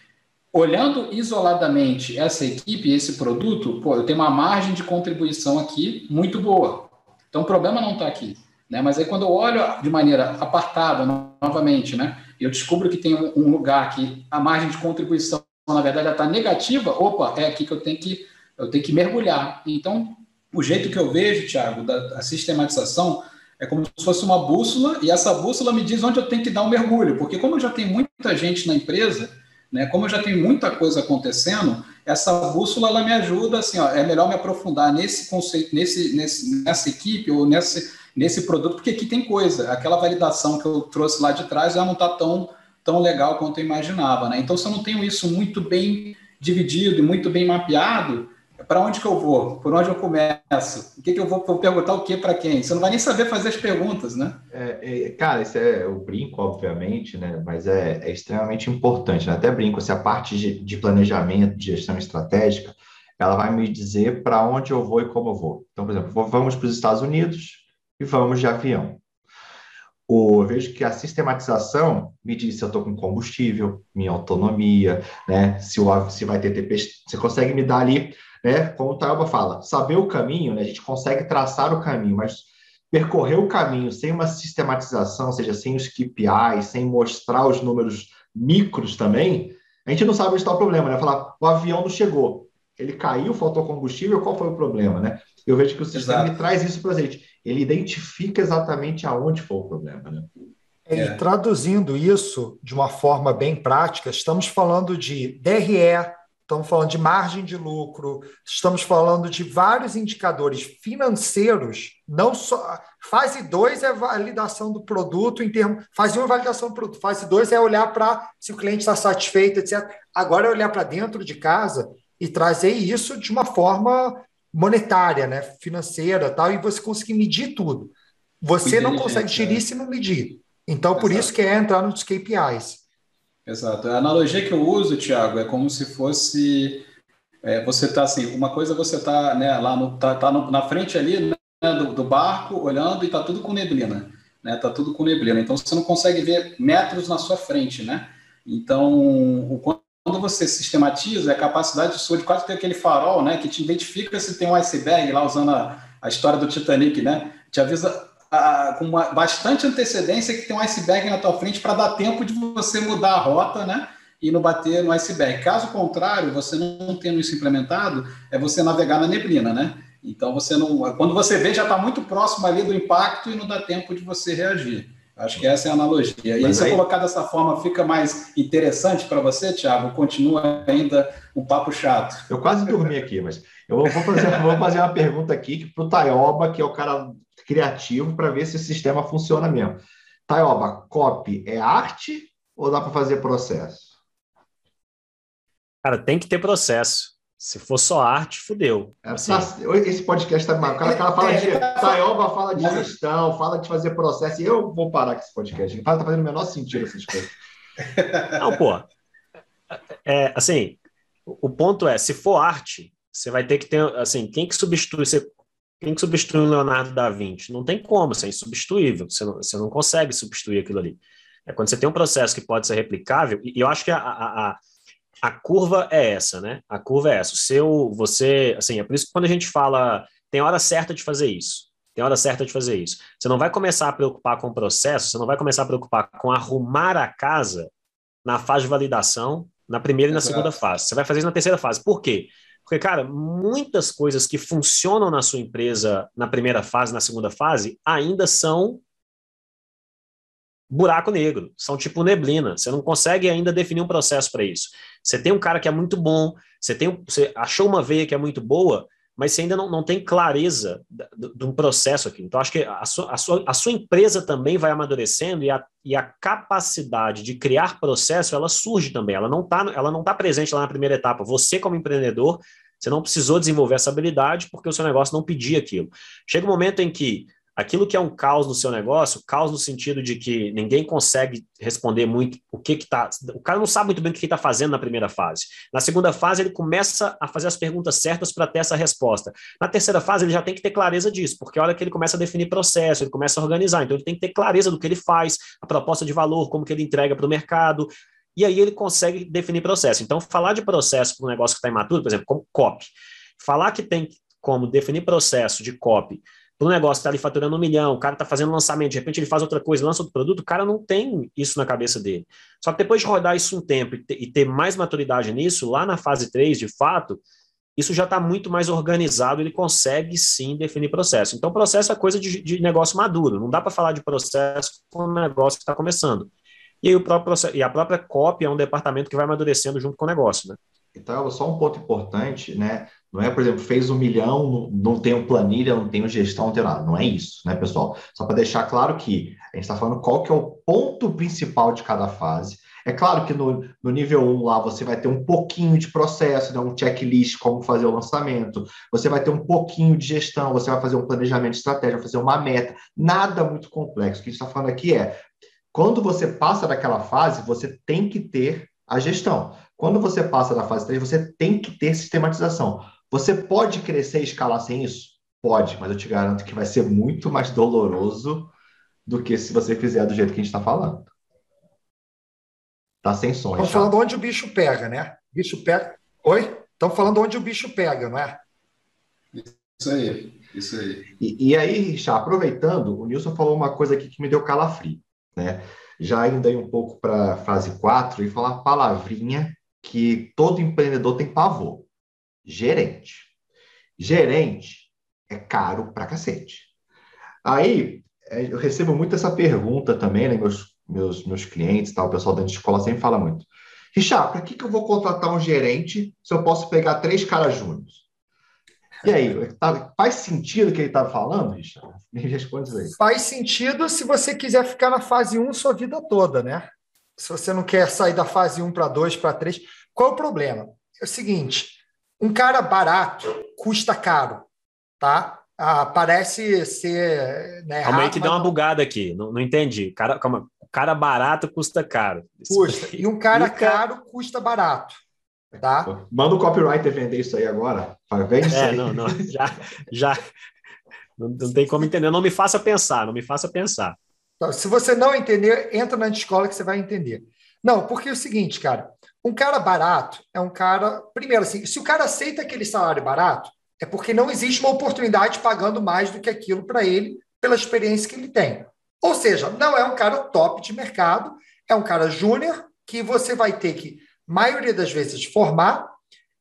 olhando isoladamente essa equipe, esse produto, pô, eu tenho uma margem de contribuição aqui muito boa. Então, o problema não está aqui. Né? Mas aí quando eu olho de maneira apartada, novamente, né? eu descubro que tem um, lugar que a margem de contribuição, na verdade, está negativa, opa, é aqui que eu tenho que, eu tenho que mergulhar. Então, o jeito que eu vejo, Tiago, da, da sistematização é como se fosse uma bússola, e essa bússola me diz onde eu tenho que dar um mergulho, porque como já tenho muita gente na empresa, né, como já tenho muita coisa acontecendo, essa bússola ela me ajuda, assim, ó, é melhor me aprofundar nesse conceito, nesse, nesse, nessa equipe ou nesse, nesse produto, porque aqui tem coisa. Aquela validação que eu trouxe lá de trás já não está tão, tão legal quanto eu imaginava. Né? Então, se eu não tenho isso muito bem dividido e muito bem mapeado, para onde que eu vou? Por onde eu começo? O que, que eu vou, vou perguntar o que para quem? Você não vai nem saber fazer as perguntas, né? É, é, cara, isso é o brinco, obviamente, né? Mas é, é extremamente importante. Né? Até brinco, se a parte de, de, planejamento, de gestão estratégica, ela vai me dizer para onde eu vou e como eu vou. Então, por exemplo, vamos para os Estados Unidos, e vamos de avião. O, eu vejo que a sistematização me diz se eu estou com combustível, minha autonomia, né? Se, o, se vai ter TP, você consegue me dar ali, né? Como o Taioba fala, saber o caminho, né? A gente consegue traçar o caminho, mas percorrer o caminho sem uma sistematização, ou seja, sem os KPIs, sem mostrar os números micros também, a gente não sabe onde está o problema, né? Falar, o avião não chegou, ele caiu, faltou combustível, qual foi o problema, né? Eu vejo que o sistema traz isso para a gente ele identifica exatamente aonde foi o problema. Né? E é. traduzindo isso de uma forma bem prática, estamos falando de DRE, estamos falando de margem de lucro, estamos falando de vários indicadores financeiros, não só. Fase 2 é validação do produto em termos. Fase 1 um é validação do produto, fase 2 é olhar para se o cliente está satisfeito, etc. Agora é olhar para dentro de casa e trazer isso de uma forma monetária, né, financeira, tal, e você conseguir medir tudo. Você não consegue gerir é. se não medir. Então, Exato. por isso que é entrar nos KPIs. Exato. A analogia que eu uso, Tiago, é como se fosse é, você tá assim, uma coisa você tá, né, lá no, tá, tá no, na frente ali né, do, do, barco, olhando e tá tudo com neblina, né? Tá tudo com neblina. Então você não consegue ver metros na sua frente, né? Então, o quando você sistematiza, é a capacidade sua de quase ter aquele farol, né, que te identifica se tem um iceberg, lá usando a, a história do Titanic, né, te avisa a, com uma, bastante antecedência que tem um iceberg na tua frente para dar tempo de você mudar a rota, né, e não bater no iceberg. Caso contrário, você não tendo isso implementado, é você navegar na neblina, né? Então você não. Quando você vê, já está muito próximo ali do impacto e não dá tempo de você reagir. Acho que essa é a analogia. E aí, se eu colocar dessa forma, fica mais interessante para você, Thiago? Continua ainda um papo chato. Eu quase dormi aqui, mas eu vou fazer, vou fazer uma pergunta aqui para o Taioba, que é o cara criativo, para ver se o sistema funciona mesmo. Taioba, copy é arte ou dá para fazer processo? Cara, tem que ter processo. Se for só arte, fudeu. É, assim. Esse podcast tá mal. O cara, fala de. Taioba fala de gestão, fala de fazer processo. E eu vou parar com esse podcast. Não tá fazendo o menor sentido essas coisas. Não, pô. É, assim, o ponto é: se for arte, você vai ter que ter. Assim, quem que substitui? Você, quem que substitui o Leonardo da Vinci? Não tem como, você é insubstituível. Você não, você não consegue substituir aquilo ali. É quando você tem um processo que pode ser replicável, e eu acho que a, a, a a curva é essa, né? A curva é essa. O seu, você, assim, é por isso que quando a gente fala, tem hora certa de fazer isso. Tem hora certa de fazer isso. Você não vai começar a preocupar com o processo, você não vai começar a preocupar com arrumar a casa na fase de validação, na primeira e na Exato. segunda fase. Você vai fazer isso na terceira fase. Por quê? Porque, cara, muitas coisas que funcionam na sua empresa na primeira fase, na segunda fase, ainda são buraco negro, são tipo neblina. Você não consegue ainda definir um processo para isso. Você tem um cara que é muito bom, você, tem, você achou uma veia que é muito boa, mas você ainda não, não tem clareza de um processo aqui. Então, acho que a sua, a sua, a sua empresa também vai amadurecendo e a, e a capacidade de criar processo, ela surge também. Ela não está tá presente lá na primeira etapa. Você, como empreendedor, você não precisou desenvolver essa habilidade porque o seu negócio não pedia aquilo. Chega um momento em que aquilo que é um caos no seu negócio, caos no sentido de que ninguém consegue responder muito o que que tá, o cara não sabe muito bem o que está fazendo na primeira fase. Na segunda fase ele começa a fazer as perguntas certas para ter essa resposta. Na terceira fase ele já tem que ter clareza disso, porque a hora que ele começa a definir processo, ele começa a organizar, então ele tem que ter clareza do que ele faz, a proposta de valor, como que ele entrega para o mercado, e aí ele consegue definir processo. Então falar de processo para um negócio que está imaturo, por exemplo, como copy, falar que tem como definir processo de copy para um negócio que está ali faturando um milhão, o cara está fazendo lançamento, de repente ele faz outra coisa, lança outro produto, o cara não tem isso na cabeça dele. Só que depois de rodar isso um tempo e ter, mais maturidade nisso, lá na fase 3, de fato, isso já está muito mais organizado, ele consegue sim definir processo. Então, processo é coisa de, de negócio maduro, não dá para falar de processo com um negócio que está começando. E, aí o próprio, e a própria cópia é um departamento que vai amadurecendo junto com o negócio, né? Então, só um ponto importante, né? Não é, por exemplo, fez um milhão, não tenho planilha, não tenho gestão, não nada. Não é isso, né, pessoal? Só para deixar claro que a gente está falando qual que é o ponto principal de cada fase. É claro que no, no nível 1 lá você vai ter um pouquinho de processo, né, um checklist, como fazer o lançamento, você vai ter um pouquinho de gestão, você vai fazer um planejamento estratégico, fazer uma meta, nada muito complexo. O que a gente está falando aqui é, quando você passa daquela fase, você tem que ter a gestão. Quando você passa da fase 3, você tem que ter sistematização. Você pode crescer e escalar sem isso? Pode, mas eu te garanto que vai ser muito mais doloroso do que se você fizer do jeito que a gente está falando. Tá sem som. Estamos falando onde o bicho pega, né? O bicho pega. Oi? Estamos falando onde o bicho pega, não é? Isso aí, isso aí. E, e aí, Richard, aproveitando, o Nilson falou uma coisa aqui que me deu calafrio, né? Já indo aí um pouco para a fase 4 e falar uma palavrinha que todo empreendedor tem pavor. Gerente. Gerente é caro pra cacete. Aí, é, eu recebo muito essa pergunta também, né? Meus, meus, meus clientes, tal, o pessoal da escola sempre fala muito. Richard, para que, que eu vou contratar um gerente se eu posso pegar três caras juntos? E aí, tá, faz sentido o que ele está falando, Richard? Me responde isso aí. Faz sentido se você quiser ficar na fase 1 sua vida toda, né? Se você não quer sair da fase 1 para 2, para 3. Qual o problema? É o seguinte: um cara barato custa caro, tá? Ah, parece ser. Né, calma aí que deu uma bugada aqui, não, não entendi. Cara, calma, o cara barato custa caro. Custa. E um cara caro custa barato. Tá? Manda o copywriter vender isso aí agora. Vende é, não, não, já, já não, não, tem como entender. Não me faça pensar, não me faça pensar. Então, se você não entender, entra na escola que você vai entender. Não, porque é o seguinte, cara, um cara barato é um cara. Primeiro, assim, se o cara aceita aquele salário barato, é porque não existe uma oportunidade pagando mais do que aquilo para ele, pela experiência que ele tem. Ou seja, não é um cara top de mercado, é um cara júnior que você vai ter que maioria das vezes, formar,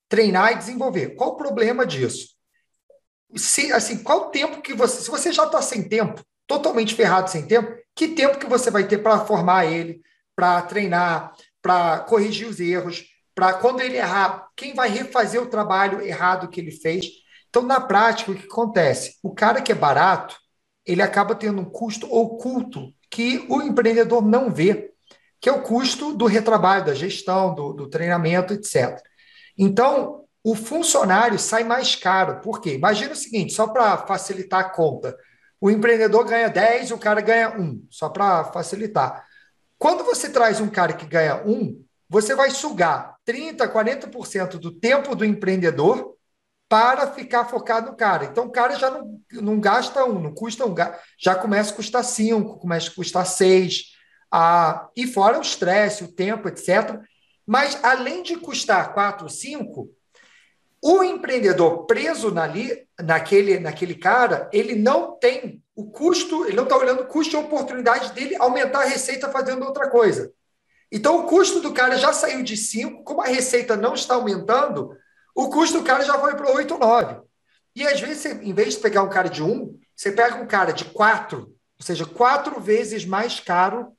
treinar e desenvolver. Qual o problema disso? Se, assim, qual o tempo que você. Se você já está sem tempo, totalmente ferrado sem tempo, que tempo que você vai ter para formar ele, para treinar, para corrigir os erros, para quando ele errar, quem vai refazer o trabalho errado que ele fez? Então, na prática, o que acontece? O cara que é barato, ele acaba tendo um custo oculto que o empreendedor não vê, que é o custo do retrabalho, da gestão, do, do treinamento, etc. Então, o funcionário sai mais caro. Por quê? Imagina o seguinte, só para facilitar a conta. O empreendedor ganha 10, o cara ganha 1, só para facilitar. Quando você traz um cara que ganha 1, você vai sugar 30%, 40% do tempo do empreendedor para ficar focado no cara. Então, o cara já não, não gasta um, não custa um, já começa a custar cinco, começa a custar seis, ah, e fora o estresse, o tempo, etc. Mas, além de custar quatro, cinco, o empreendedor preso nali, naquele, naquele cara, ele não tem o custo, ele não está olhando o custo e a oportunidade dele aumentar a receita fazendo outra coisa. Então, o custo do cara já saiu de 5, como a receita não está aumentando, o custo do cara já foi para 8 ou 9. E às vezes, você, em vez de pegar um cara de 1, você pega um cara de 4, ou seja, quatro vezes mais caro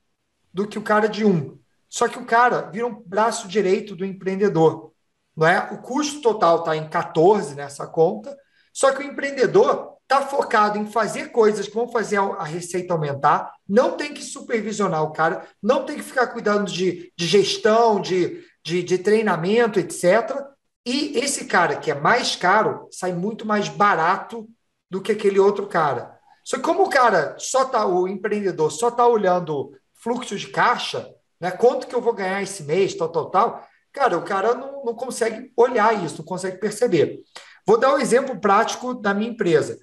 do que o cara de 1. Só que o cara vira um braço direito do empreendedor. Não é? O custo total está em 14 nessa conta, só que o empreendedor está focado em fazer coisas que vão fazer a receita aumentar, não tem que supervisionar o cara, não tem que ficar cuidando de, de gestão, de, de, de treinamento, etc. E esse cara que é mais caro sai muito mais barato do que aquele outro cara. Só que como o cara só tá, o empreendedor só está olhando fluxo de caixa, né? Quanto que eu vou ganhar esse mês, tal, tal, tal. Cara, o cara não, não consegue olhar isso, não consegue perceber. Vou dar um exemplo prático da minha empresa.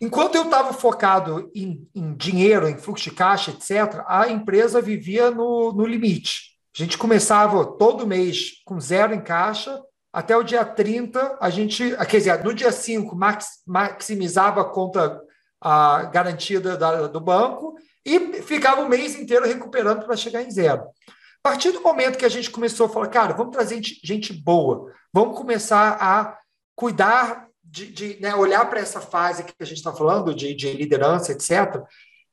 Enquanto eu estava focado em, em, dinheiro, em fluxo de caixa, etc., a empresa vivia no, no limite. A gente começava todo mês com zero em caixa, até o dia 30, a gente, ah, quer dizer, no dia 5, max, maximizava a conta a garantida da, do banco e ficava o mês inteiro recuperando para chegar em zero. A partir do momento que a gente começou a falar, cara, vamos trazer gente, gente boa, vamos começar a cuidar de, de né, olhar para essa fase que a gente está falando, de, de liderança, etc.,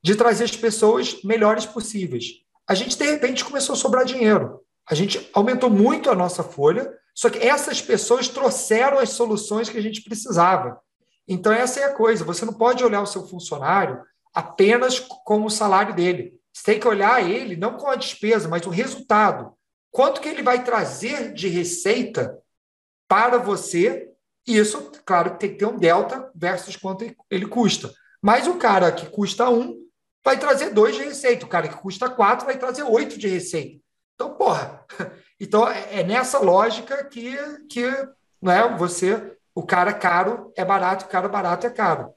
de trazer as pessoas melhores possíveis. A gente, de repente, começou a sobrar dinheiro. A gente aumentou muito a nossa folha, só que essas pessoas trouxeram as soluções que a gente precisava. Então, essa é a coisa. Você não pode olhar o seu funcionário apenas com o salário dele. Você tem que olhar ele não com a despesa, mas o resultado. Quanto que ele vai trazer de receita para você? Isso, claro, tem que ter um delta versus quanto ele custa. Mas o cara que custa um vai trazer dois de receita. O cara que custa quatro vai trazer oito de receita. Então, porra, então, é, é nessa lógica que, que né, você, o cara caro é barato, o cara barato é caro.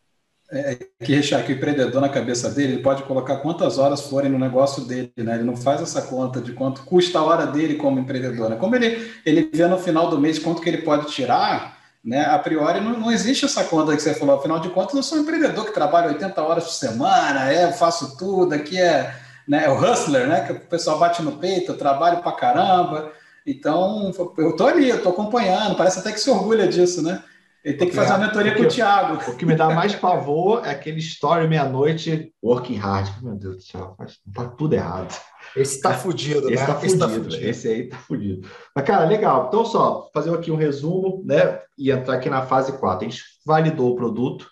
É, é que, Richard, que o empreendedor na cabeça dele, ele pode colocar quantas horas forem no negócio dele, né? Ele não faz essa conta de quanto custa a hora dele como empreendedor, né? Como ele, ele vê no final do mês quanto que ele pode tirar, né? A priori não, não existe essa conta que você falou, afinal de contas eu sou um empreendedor que trabalha 80 horas por semana, é, eu faço tudo, aqui é né? É o hustler, né? Que o pessoal bate no peito, eu trabalho pra caramba. Então, eu tô ali, eu tô acompanhando, parece até que se orgulha disso, né? Ele tem que fazer uma mentoria com o Thiago. O que me dá mais pavor é aquele story meia-noite, working hard. Meu Deus do céu, tá tudo errado. Esse tá fudido, esse né? Tá esse tá fudido. Esse aí tá fudido. Mas, cara, legal. Então, só, fazer aqui um resumo, né? E entrar aqui na fase 4. A gente validou o produto,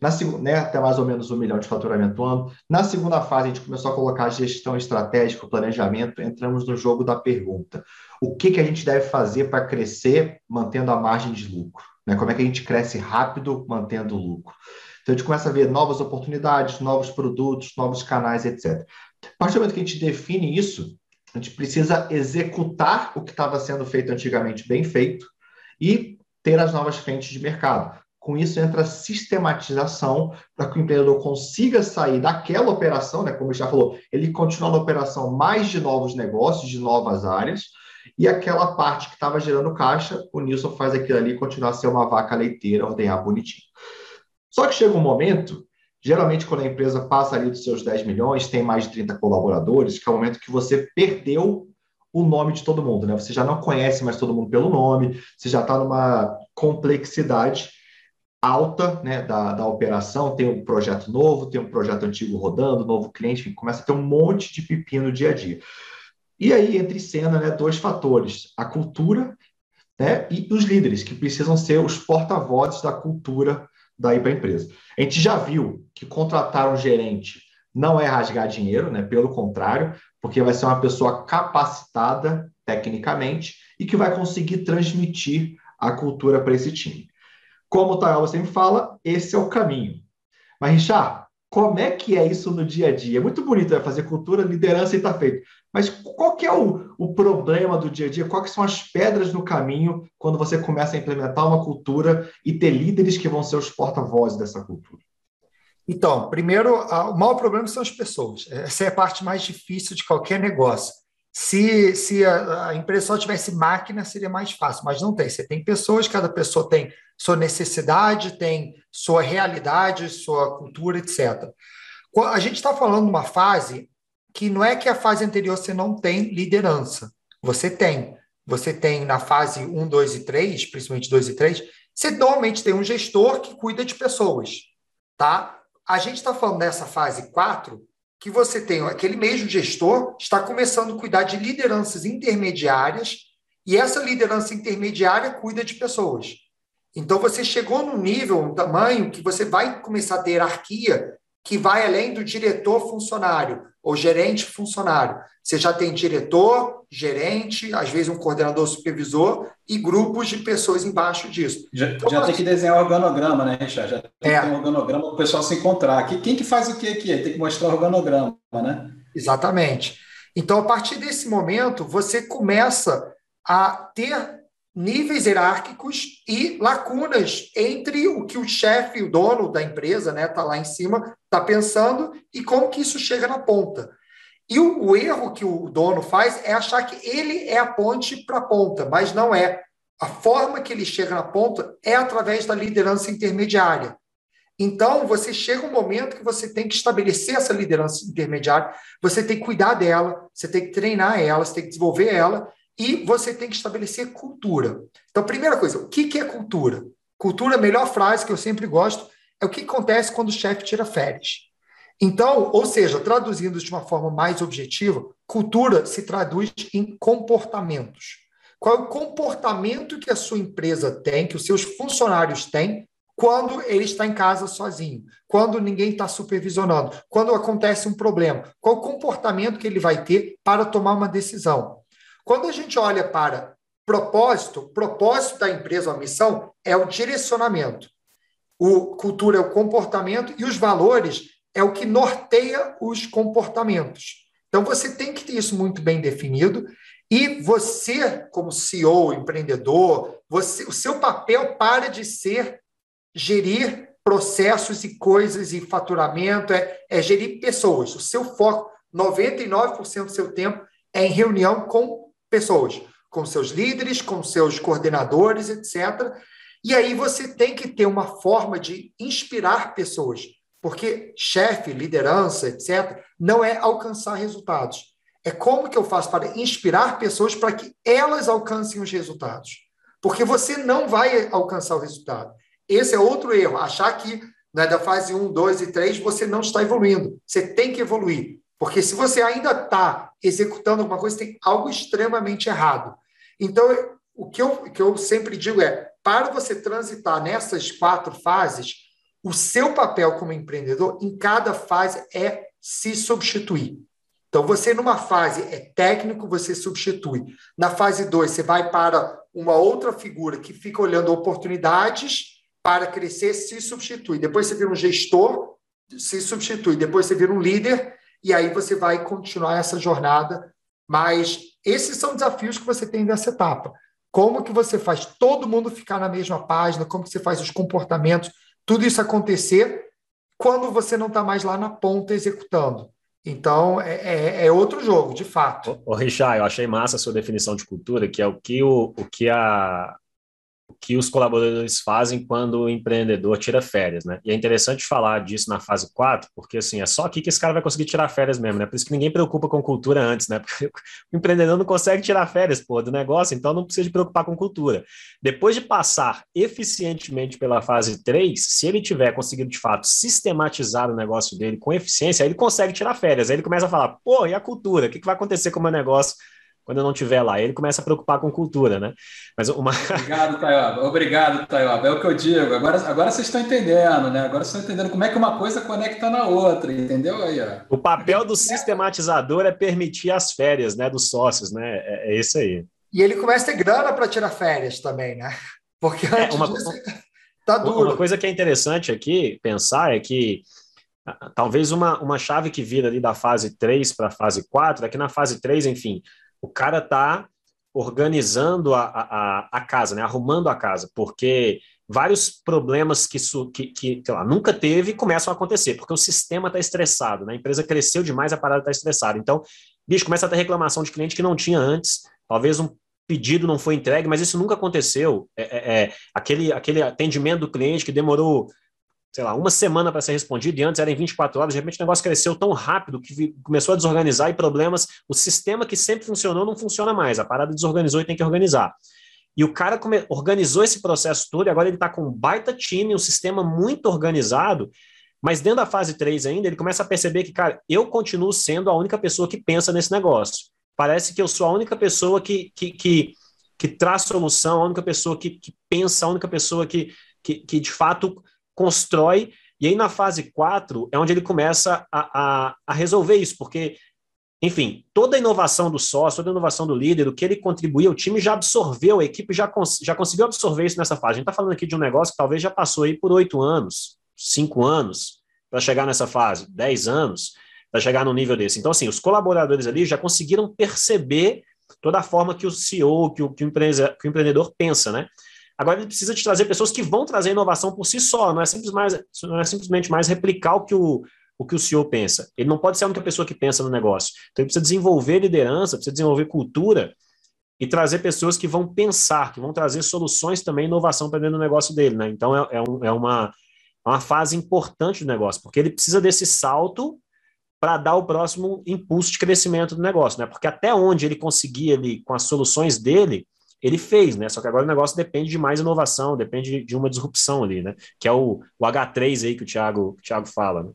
na segunda, né, até mais ou menos um milhão de faturamento ano. Na segunda fase, a gente começou a colocar gestão estratégica, planejamento, entramos no jogo da pergunta. O que, que a gente deve fazer para crescer mantendo a margem de lucro? Né? Como é que a gente cresce rápido mantendo o lucro? Então, a gente começa a ver novas oportunidades, novos produtos, novos canais, etc. A partir do momento que a gente define isso, a gente precisa executar o que estava sendo feito antigamente bem feito e ter as novas frentes de mercado. Com isso entra a sistematização para que o empreendedor consiga sair daquela operação, né, como já falou, ele continua na operação mais de novos negócios, de novas áreas, e aquela parte que estava gerando caixa, o Nilson faz aquilo ali continuar a ser uma vaca leiteira, ordenhar bonitinho. Só que chega um momento, geralmente quando a empresa passa ali dos seus 10 milhões, tem mais de 30 colaboradores, que é o momento que você perdeu o nome de todo mundo, né? Você já não conhece mais todo mundo pelo nome, você já está numa complexidade alta né, da, da operação, tem um projeto novo, tem um projeto antigo rodando, novo cliente, enfim, começa a ter um monte de pepino no dia a dia. E aí entra em cena né, dois fatores, a cultura né, e os líderes, que precisam ser os porta-vozes da cultura daí para a empresa. A gente já viu que contratar um gerente não é rasgar dinheiro, né, pelo contrário, porque vai ser uma pessoa capacitada tecnicamente e que vai conseguir transmitir a cultura para esse time. Como o Tayoba sempre fala, esse é o caminho. Mas, Richard, como é que é isso no dia a dia? É muito bonito né? fazer cultura, liderança e está feito. Mas qual que é o, o problema do dia a dia? Quais são as pedras no caminho quando você começa a implementar uma cultura e ter líderes que vão ser os porta-vozes dessa cultura? Então, primeiro, o maior problema são as pessoas. Essa é a parte mais difícil de qualquer negócio. Se, se a, a empresa só tivesse máquina, seria mais fácil, mas não tem. Você tem pessoas, cada pessoa tem sua necessidade, tem sua realidade, sua cultura, etc. A gente está falando de uma fase que não é que a fase anterior você não tem liderança. Você tem. Você tem na fase 1, 2 e 3, principalmente 2 e 3, você normalmente tem um gestor que cuida de pessoas. Tá? A gente está falando nessa fase 4 que você tem aquele mesmo gestor está começando a cuidar de lideranças intermediárias e essa liderança intermediária cuida de pessoas. Então você chegou num nível, um tamanho que você vai começar a ter hierarquia que vai além do diretor funcionário ou gerente funcionário. Você já tem diretor, gerente, às vezes um coordenador supervisor e grupos de pessoas embaixo disso. Já, então, já tem que desenhar o organograma, né, Richard? Já tem é. um organograma para o pessoal se encontrar. Quem que faz o que aqui? Tem que mostrar o organograma, né? Exatamente. Então, a partir desse momento, você começa a ter níveis hierárquicos e lacunas entre o que o chefe, o dono da empresa, né, tá lá em cima, está pensando e como que isso chega na ponta. E o, o, erro que o dono faz é achar que ele é a ponte para a ponta, mas não é. A forma que ele chega na ponta é através da liderança intermediária. Então, você chega um momento que você tem que estabelecer essa liderança intermediária, você tem que cuidar dela, você tem que treinar ela, você tem que desenvolver ela, e você tem que estabelecer cultura. Então, primeira coisa, o que é cultura? Cultura, a melhor frase que eu sempre gosto, é o que acontece quando o chefe tira férias. Então, ou seja, traduzindo de uma forma mais objetiva, cultura se traduz em comportamentos. Qual é o comportamento que a sua empresa tem, que os seus funcionários têm, quando ele está em casa sozinho, quando ninguém está supervisionando, quando acontece um problema? Qual o comportamento que ele vai ter para tomar uma decisão? Quando a gente olha para propósito, propósito da empresa, a missão, é o direcionamento. O cultura é o comportamento e os valores é o que norteia os comportamentos. Então você tem que ter isso muito bem definido e você, como CEO, empreendedor, você, o seu papel para de ser gerir processos e coisas e faturamento, é, é gerir pessoas. O seu foco, 99% do seu tempo, é em reunião com pessoas, com seus líderes, com seus coordenadores, etc. E aí você tem que ter uma forma de inspirar pessoas, porque chefe, liderança, etc., não é alcançar resultados. É como que eu faço para inspirar pessoas para que elas alcancem os resultados. Porque você não vai alcançar o resultado. Esse é outro erro, achar que né, da fase 1, 2 e 3 você não está evoluindo. Você tem que evoluir. Porque se você ainda está executando alguma coisa, tem algo extremamente errado. Então, o que eu, o que eu sempre digo é: para você transitar nessas quatro fases, o seu papel como empreendedor, em cada fase, é se substituir. Então, você, numa fase é técnico, você substitui. Na fase 2, você vai para uma outra figura que fica olhando oportunidades para crescer, se substitui. Depois você vira um gestor, se substitui. Depois você vira um líder e aí você vai continuar essa jornada. Mas esses são desafios que você tem nessa etapa. Como que você faz todo mundo ficar na mesma página, como que você faz os comportamentos, tudo isso acontecer quando você não está mais lá na ponta executando. Então, é, é, é, outro jogo, de fato. Ô, Richard, eu achei massa a sua definição de cultura, que é o que, o, o que a, que os colaboradores fazem quando o empreendedor tira férias, né? E é interessante falar disso na fase 4, porque assim, é só aqui que esse cara vai conseguir tirar férias mesmo, né? Por isso que ninguém preocupa com cultura antes, né? Porque o empreendedor não consegue tirar férias, pô, do negócio, então não precisa de preocupar com cultura. Depois de passar eficientemente pela fase 3, se ele tiver conseguido de fato sistematizar o negócio dele com eficiência, aí ele consegue tirar férias. Aí ele começa a falar, pô, e a cultura? O que, que vai acontecer com o meu negócio? Quando eu não estiver lá. Ele começa a preocupar com cultura, né? Mas uma... Obrigado, Tayoba. Obrigado, Tayoba. É o que eu digo. Agora, agora vocês estão entendendo, né? Agora vocês estão entendendo como é que uma coisa conecta na outra, entendeu? Aí, ó. O papel do sistematizador é permitir as férias, né? Dos sócios, né? É, é isso aí. E ele começa a ter grana para tirar férias também, né? Porque é, antes é, uma, disso, tá duro. Uma coisa que é interessante aqui pensar é que talvez uma, uma chave que vira ali da fase 3 para a fase 4 é que na fase 3, enfim, o cara está organizando a, a, a casa, né? arrumando a casa, porque vários problemas que, que, que lá, nunca teve começam a acontecer, porque o sistema está estressado, né? a empresa cresceu demais, a parada está estressada. Então, bicho, começa a ter reclamação de cliente que não tinha antes, talvez um pedido não foi entregue, mas isso nunca aconteceu. É, é, é aquele, aquele atendimento do cliente que demorou sei lá, uma semana para ser respondido e antes era em 24 horas, de repente o negócio cresceu tão rápido que começou a desorganizar e problemas, o sistema que sempre funcionou não funciona mais, a parada desorganizou e tem que organizar. E o cara organizou esse processo todo e agora ele está com um baita time, um sistema muito organizado, mas dentro da fase 3 ainda, ele começa a perceber que, cara, eu continuo sendo a única pessoa que pensa nesse negócio. Parece que eu sou a única pessoa que, que, que, que traz solução, a única pessoa que, que pensa, a única pessoa que, que, que de fato constrói, e aí na fase 4 é onde ele começa a, a, a resolver isso, porque, enfim, toda a inovação do sócio, toda a inovação do líder, o que ele contribuía, o time já absorveu, a equipe já, cons já conseguiu absorver isso nessa fase. A gente está falando aqui de um negócio que talvez já passou aí por oito anos, cinco anos, para chegar nessa fase, dez anos, para chegar no nível desse. Então, assim, os colaboradores ali já conseguiram perceber toda a forma que o CEO, que o, que o, que o empreendedor pensa, né? Agora ele precisa de trazer pessoas que vão trazer inovação por si só, não é, simples mais, não é simplesmente mais replicar o que o, o que o CEO pensa. Ele não pode ser a única pessoa que pensa no negócio. Então ele precisa desenvolver liderança, precisa desenvolver cultura e trazer pessoas que vão pensar, que vão trazer soluções também, inovação para dentro do negócio dele. Né? Então é, é, um, é uma, é uma fase importante do negócio, porque ele precisa desse salto para dar o próximo impulso de crescimento do negócio, né? Porque até onde ele conseguir ali com as soluções dele, ele fez, né? Só que agora o negócio depende de mais inovação, depende de uma disrupção ali, né? Que é o, o H3 aí que o Thiago, o Thiago fala. Né?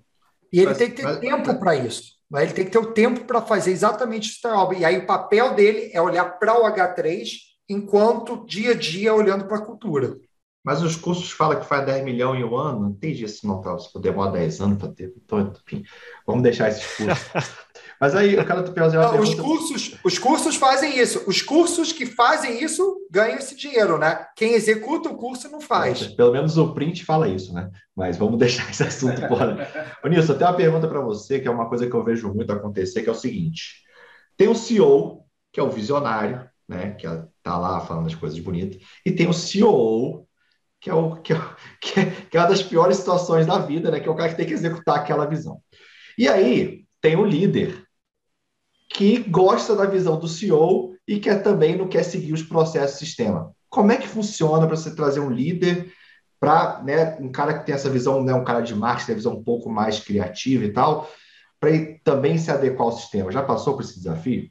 E ele mas, tem que ter mas... tempo para isso. Né? Ele tem que ter o tempo para fazer exatamente isso. E aí o papel dele é olhar para o H3 enquanto dia a dia olhando para a cultura. Mas os cursos falam que faz 10 milhões em um ano. Não entendi esse não, tá? Se demora 10 anos para ter. Então, enfim, vamos deixar esses cursos. Mas aí te fazer uma Não, os cursos, os cursos fazem isso. Os cursos que fazem isso ganham esse dinheiro, né? Quem executa o curso não faz. É, pelo menos o print fala isso, né? Mas vamos deixar esse assunto fora. Ô, Nilson, eu tenho uma pergunta para você, que é uma coisa que eu vejo muito acontecer, que é o seguinte: tem o CEO, que é o visionário, né? Que está lá falando as coisas bonitas, e tem o CEO, que é, o, que, é, que, é, que é uma das piores situações da vida, né? Que é o cara que tem que executar aquela visão. E aí tem o líder, que gosta da visão do CEO e que também não quer seguir os processos sistema. Como é que funciona para você trazer um líder para né, um cara que tem essa visão, né, um cara de marketing, tem visão um pouco mais criativa e tal, para ele também se adequar ao sistema? Já passou por esse desafio?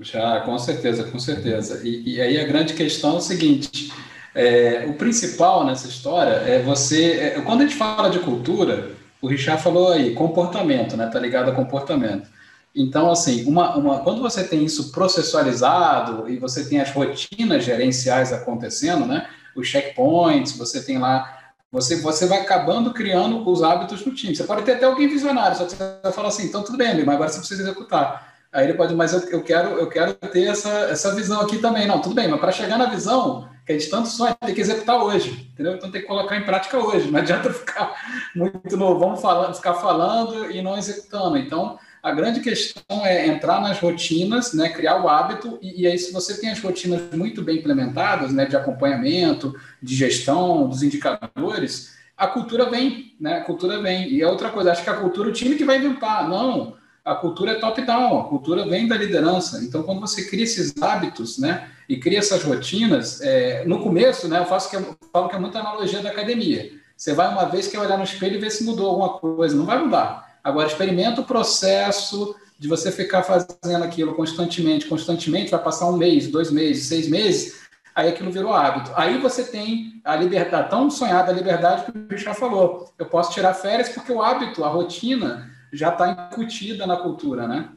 Já, com certeza, com certeza. E, e aí a grande questão é o seguinte: é, o principal nessa história é você. É, quando a gente fala de cultura, o Richard falou aí, comportamento, né? Tá ligado a comportamento. Então, assim, uma, uma, quando você tem isso processualizado e você tem as rotinas gerenciais acontecendo, né? Os checkpoints, você tem lá. Você, você vai acabando criando os hábitos no time. Você pode ter até alguém visionário, só que você vai falar assim, então tudo bem, mas agora você precisa executar. Aí ele pode, mas eu, eu, quero, eu quero ter essa, essa visão aqui também. Não, tudo bem, mas para chegar na visão, que a gente tanto sonha, tem que executar hoje, entendeu? Então tem que colocar em prática hoje. Não adianta ficar muito no vamos falar, ficar falando e não executando. Então, a grande questão é entrar nas rotinas, né, criar o hábito, e, e, aí, se você tem as rotinas muito bem implementadas, né, de acompanhamento, de gestão, dos indicadores, a cultura vem, né? A cultura vem. E é outra coisa, acho que a cultura, o time que vai inventar. Não, a cultura é top-down, a cultura vem da liderança. Então, quando você cria esses hábitos, né, e cria essas rotinas, é, no começo, né, eu faço que eu falo que é muita analogia da academia. Você vai uma vez que olhar no espelho e ver se mudou alguma coisa, não vai mudar. Agora, experimenta o processo de você ficar fazendo aquilo constantemente, constantemente, vai passar um mês, dois meses, seis meses, aí aquilo virou hábito. Aí você tem a liberdade, tão sonhada liberdade que o Richard falou. Eu posso tirar férias porque o hábito, a rotina, já está incutida na cultura, né?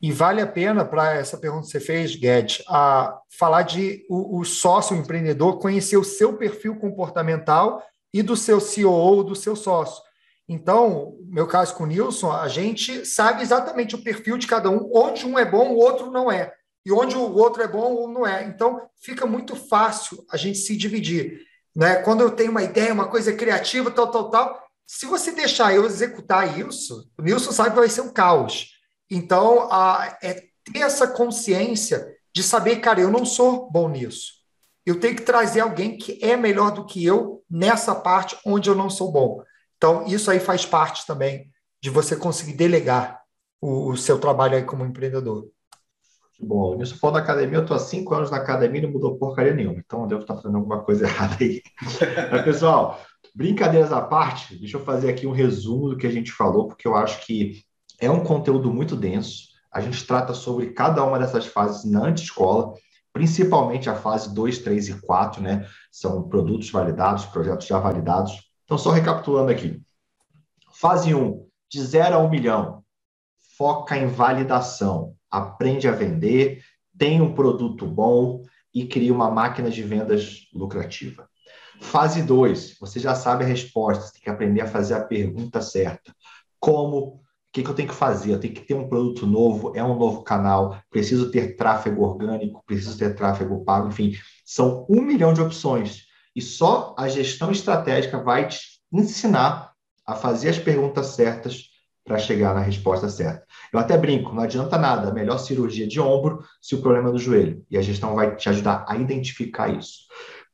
E vale a pena, para essa pergunta que você fez, Guedes, a falar de o, o sócio empreendedor conhecer o seu perfil comportamental e do seu CEO ou do seu sócio. Então, meu caso com o Nilson, a gente sabe exatamente o perfil de cada um, onde um é bom, o outro não é. E onde o outro é bom ou não é. Então, fica muito fácil a gente se dividir. Né? Quando eu tenho uma ideia, uma coisa criativa, tal, tal, tal, se você deixar eu executar isso, o Nilson sabe que vai ser um caos. Então, a, é ter essa consciência de saber, cara, eu não sou bom nisso. Eu tenho que trazer alguém que é melhor do que eu nessa parte onde eu não sou bom. Então, isso aí faz parte também de você conseguir delegar o, o seu trabalho aí como empreendedor. Bom, nisso for da academia, eu estou há cinco anos na academia e não mudou porcaria nenhuma. Então, eu devo estar fazendo alguma coisa errada aí. Mas, pessoal, Brincadeiras à parte, deixa eu fazer aqui um resumo do que a gente falou, porque eu acho que é um conteúdo muito denso. A gente trata sobre cada uma dessas fases na antescola, principalmente a fase 2, 3 e 4, né? São produtos validados, projetos já validados. Então, só recapitulando aqui. Fase 1, um, de 0 a 1 um milhão. Foca em validação. Aprende a vender, tem um produto bom e cria uma máquina de vendas lucrativa. Fase 2, você já sabe a resposta, você tem que aprender a fazer a pergunta certa. Como? O que, que eu tenho que fazer? Eu tenho que ter um produto novo, é um novo canal, preciso ter tráfego orgânico, preciso ter tráfego pago, enfim, são um milhão de opções. E só a gestão estratégica vai te ensinar a fazer as perguntas certas para chegar na resposta certa. Eu até brinco, não adianta nada, melhor cirurgia de ombro se o problema é do joelho. E a gestão vai te ajudar a identificar isso.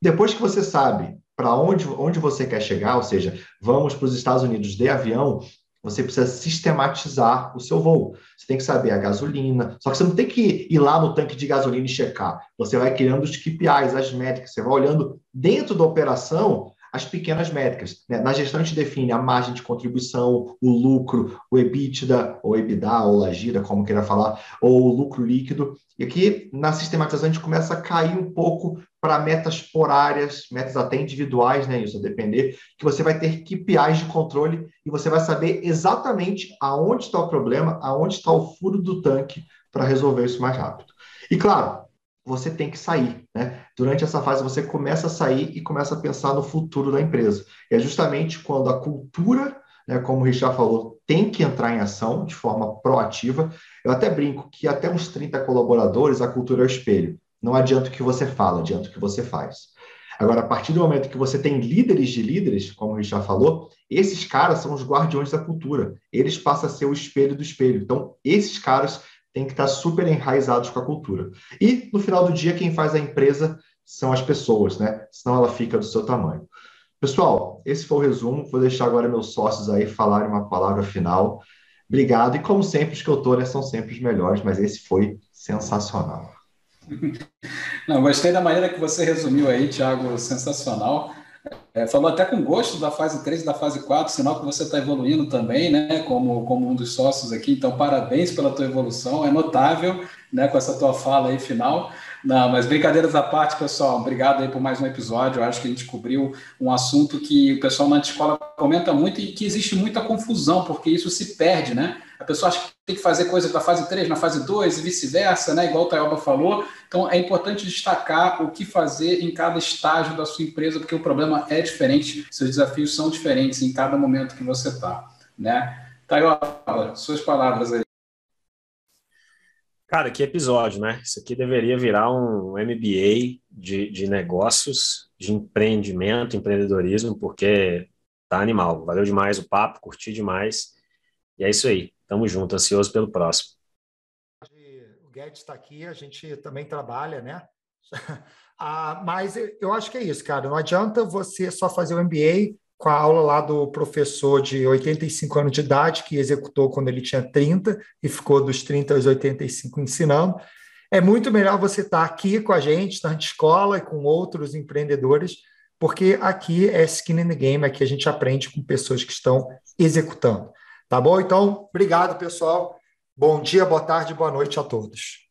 Depois que você sabe para onde, onde você quer chegar, ou seja, vamos para os Estados Unidos de avião, você precisa sistematizar o seu voo. Você tem que saber a gasolina, só que você não tem que ir lá no tanque de gasolina e checar. Você vai criando os KPIs, as métricas, você vai olhando dentro da operação as pequenas métricas. Né? Na gestão, a gente define a margem de contribuição, o lucro, o EBITDA, ou EBITDA, ou Lagira, como queira falar, ou o lucro líquido. E aqui, na sistematização, a gente começa a cair um pouco para metas por áreas, metas até individuais, né? Isso a depender, que você vai ter KPIs de controle e você vai saber exatamente aonde está o problema, aonde está o furo do tanque para resolver isso mais rápido. E claro, você tem que sair. Né? Durante essa fase, você começa a sair e começa a pensar no futuro da empresa. E é justamente quando a cultura, né, como o Richard falou, tem que entrar em ação de forma proativa. Eu até brinco que até uns 30 colaboradores, a cultura é o espelho. Não adianta o que você fala, adianta o que você faz. Agora, a partir do momento que você tem líderes de líderes, como o Richard falou, esses caras são os guardiões da cultura. Eles passam a ser o espelho do espelho. Então, esses caras tem que estar super enraizados com a cultura. E, no final do dia, quem faz a empresa são as pessoas, né? Senão ela fica do seu tamanho. Pessoal, esse foi o resumo. Vou deixar agora meus sócios aí falarem uma palavra final. Obrigado. E, como sempre, os que eu estou, né, são sempre os melhores, mas esse foi sensacional. Não, gostei da maneira que você resumiu aí, Thiago, sensacional. É, falou até com gosto da fase 3 e da fase 4, sinal que você está evoluindo também, né? Como, como um dos sócios aqui. Então, parabéns pela tua evolução, é notável, né? Com essa tua fala aí final. Não, mas brincadeiras à parte, pessoal. Obrigado aí por mais um episódio. Eu acho que a gente cobriu um assunto que o pessoal na escola comenta muito e que existe muita confusão, porque isso se perde, né? A pessoa acha que tem que fazer coisa da fase 3 na fase 2 e vice-versa, né? Igual o Taioba falou. Então é importante destacar o que fazer em cada estágio da sua empresa, porque o problema é diferente, seus desafios são diferentes em cada momento que você está, né? Taioba, suas palavras aí. Cara, que episódio, né? Isso aqui deveria virar um MBA de, de negócios, de empreendimento, empreendedorismo, porque tá animal. Valeu demais o papo, curti demais. E é isso aí. Tamo junto, ansioso pelo próximo. O Guedes está aqui, a gente também trabalha, né? ah, mas eu acho que é isso, cara. Não adianta você só fazer o MBA com a aula lá do professor de 85 anos de idade, que executou quando ele tinha 30 e ficou dos 30 aos 85 ensinando. É muito melhor você estar aqui com a gente, na escola e com outros empreendedores, porque aqui é skin in the game, aqui a gente aprende com pessoas que estão executando. Tá bom? Então, obrigado, pessoal. Bom dia, boa tarde, boa noite a todos.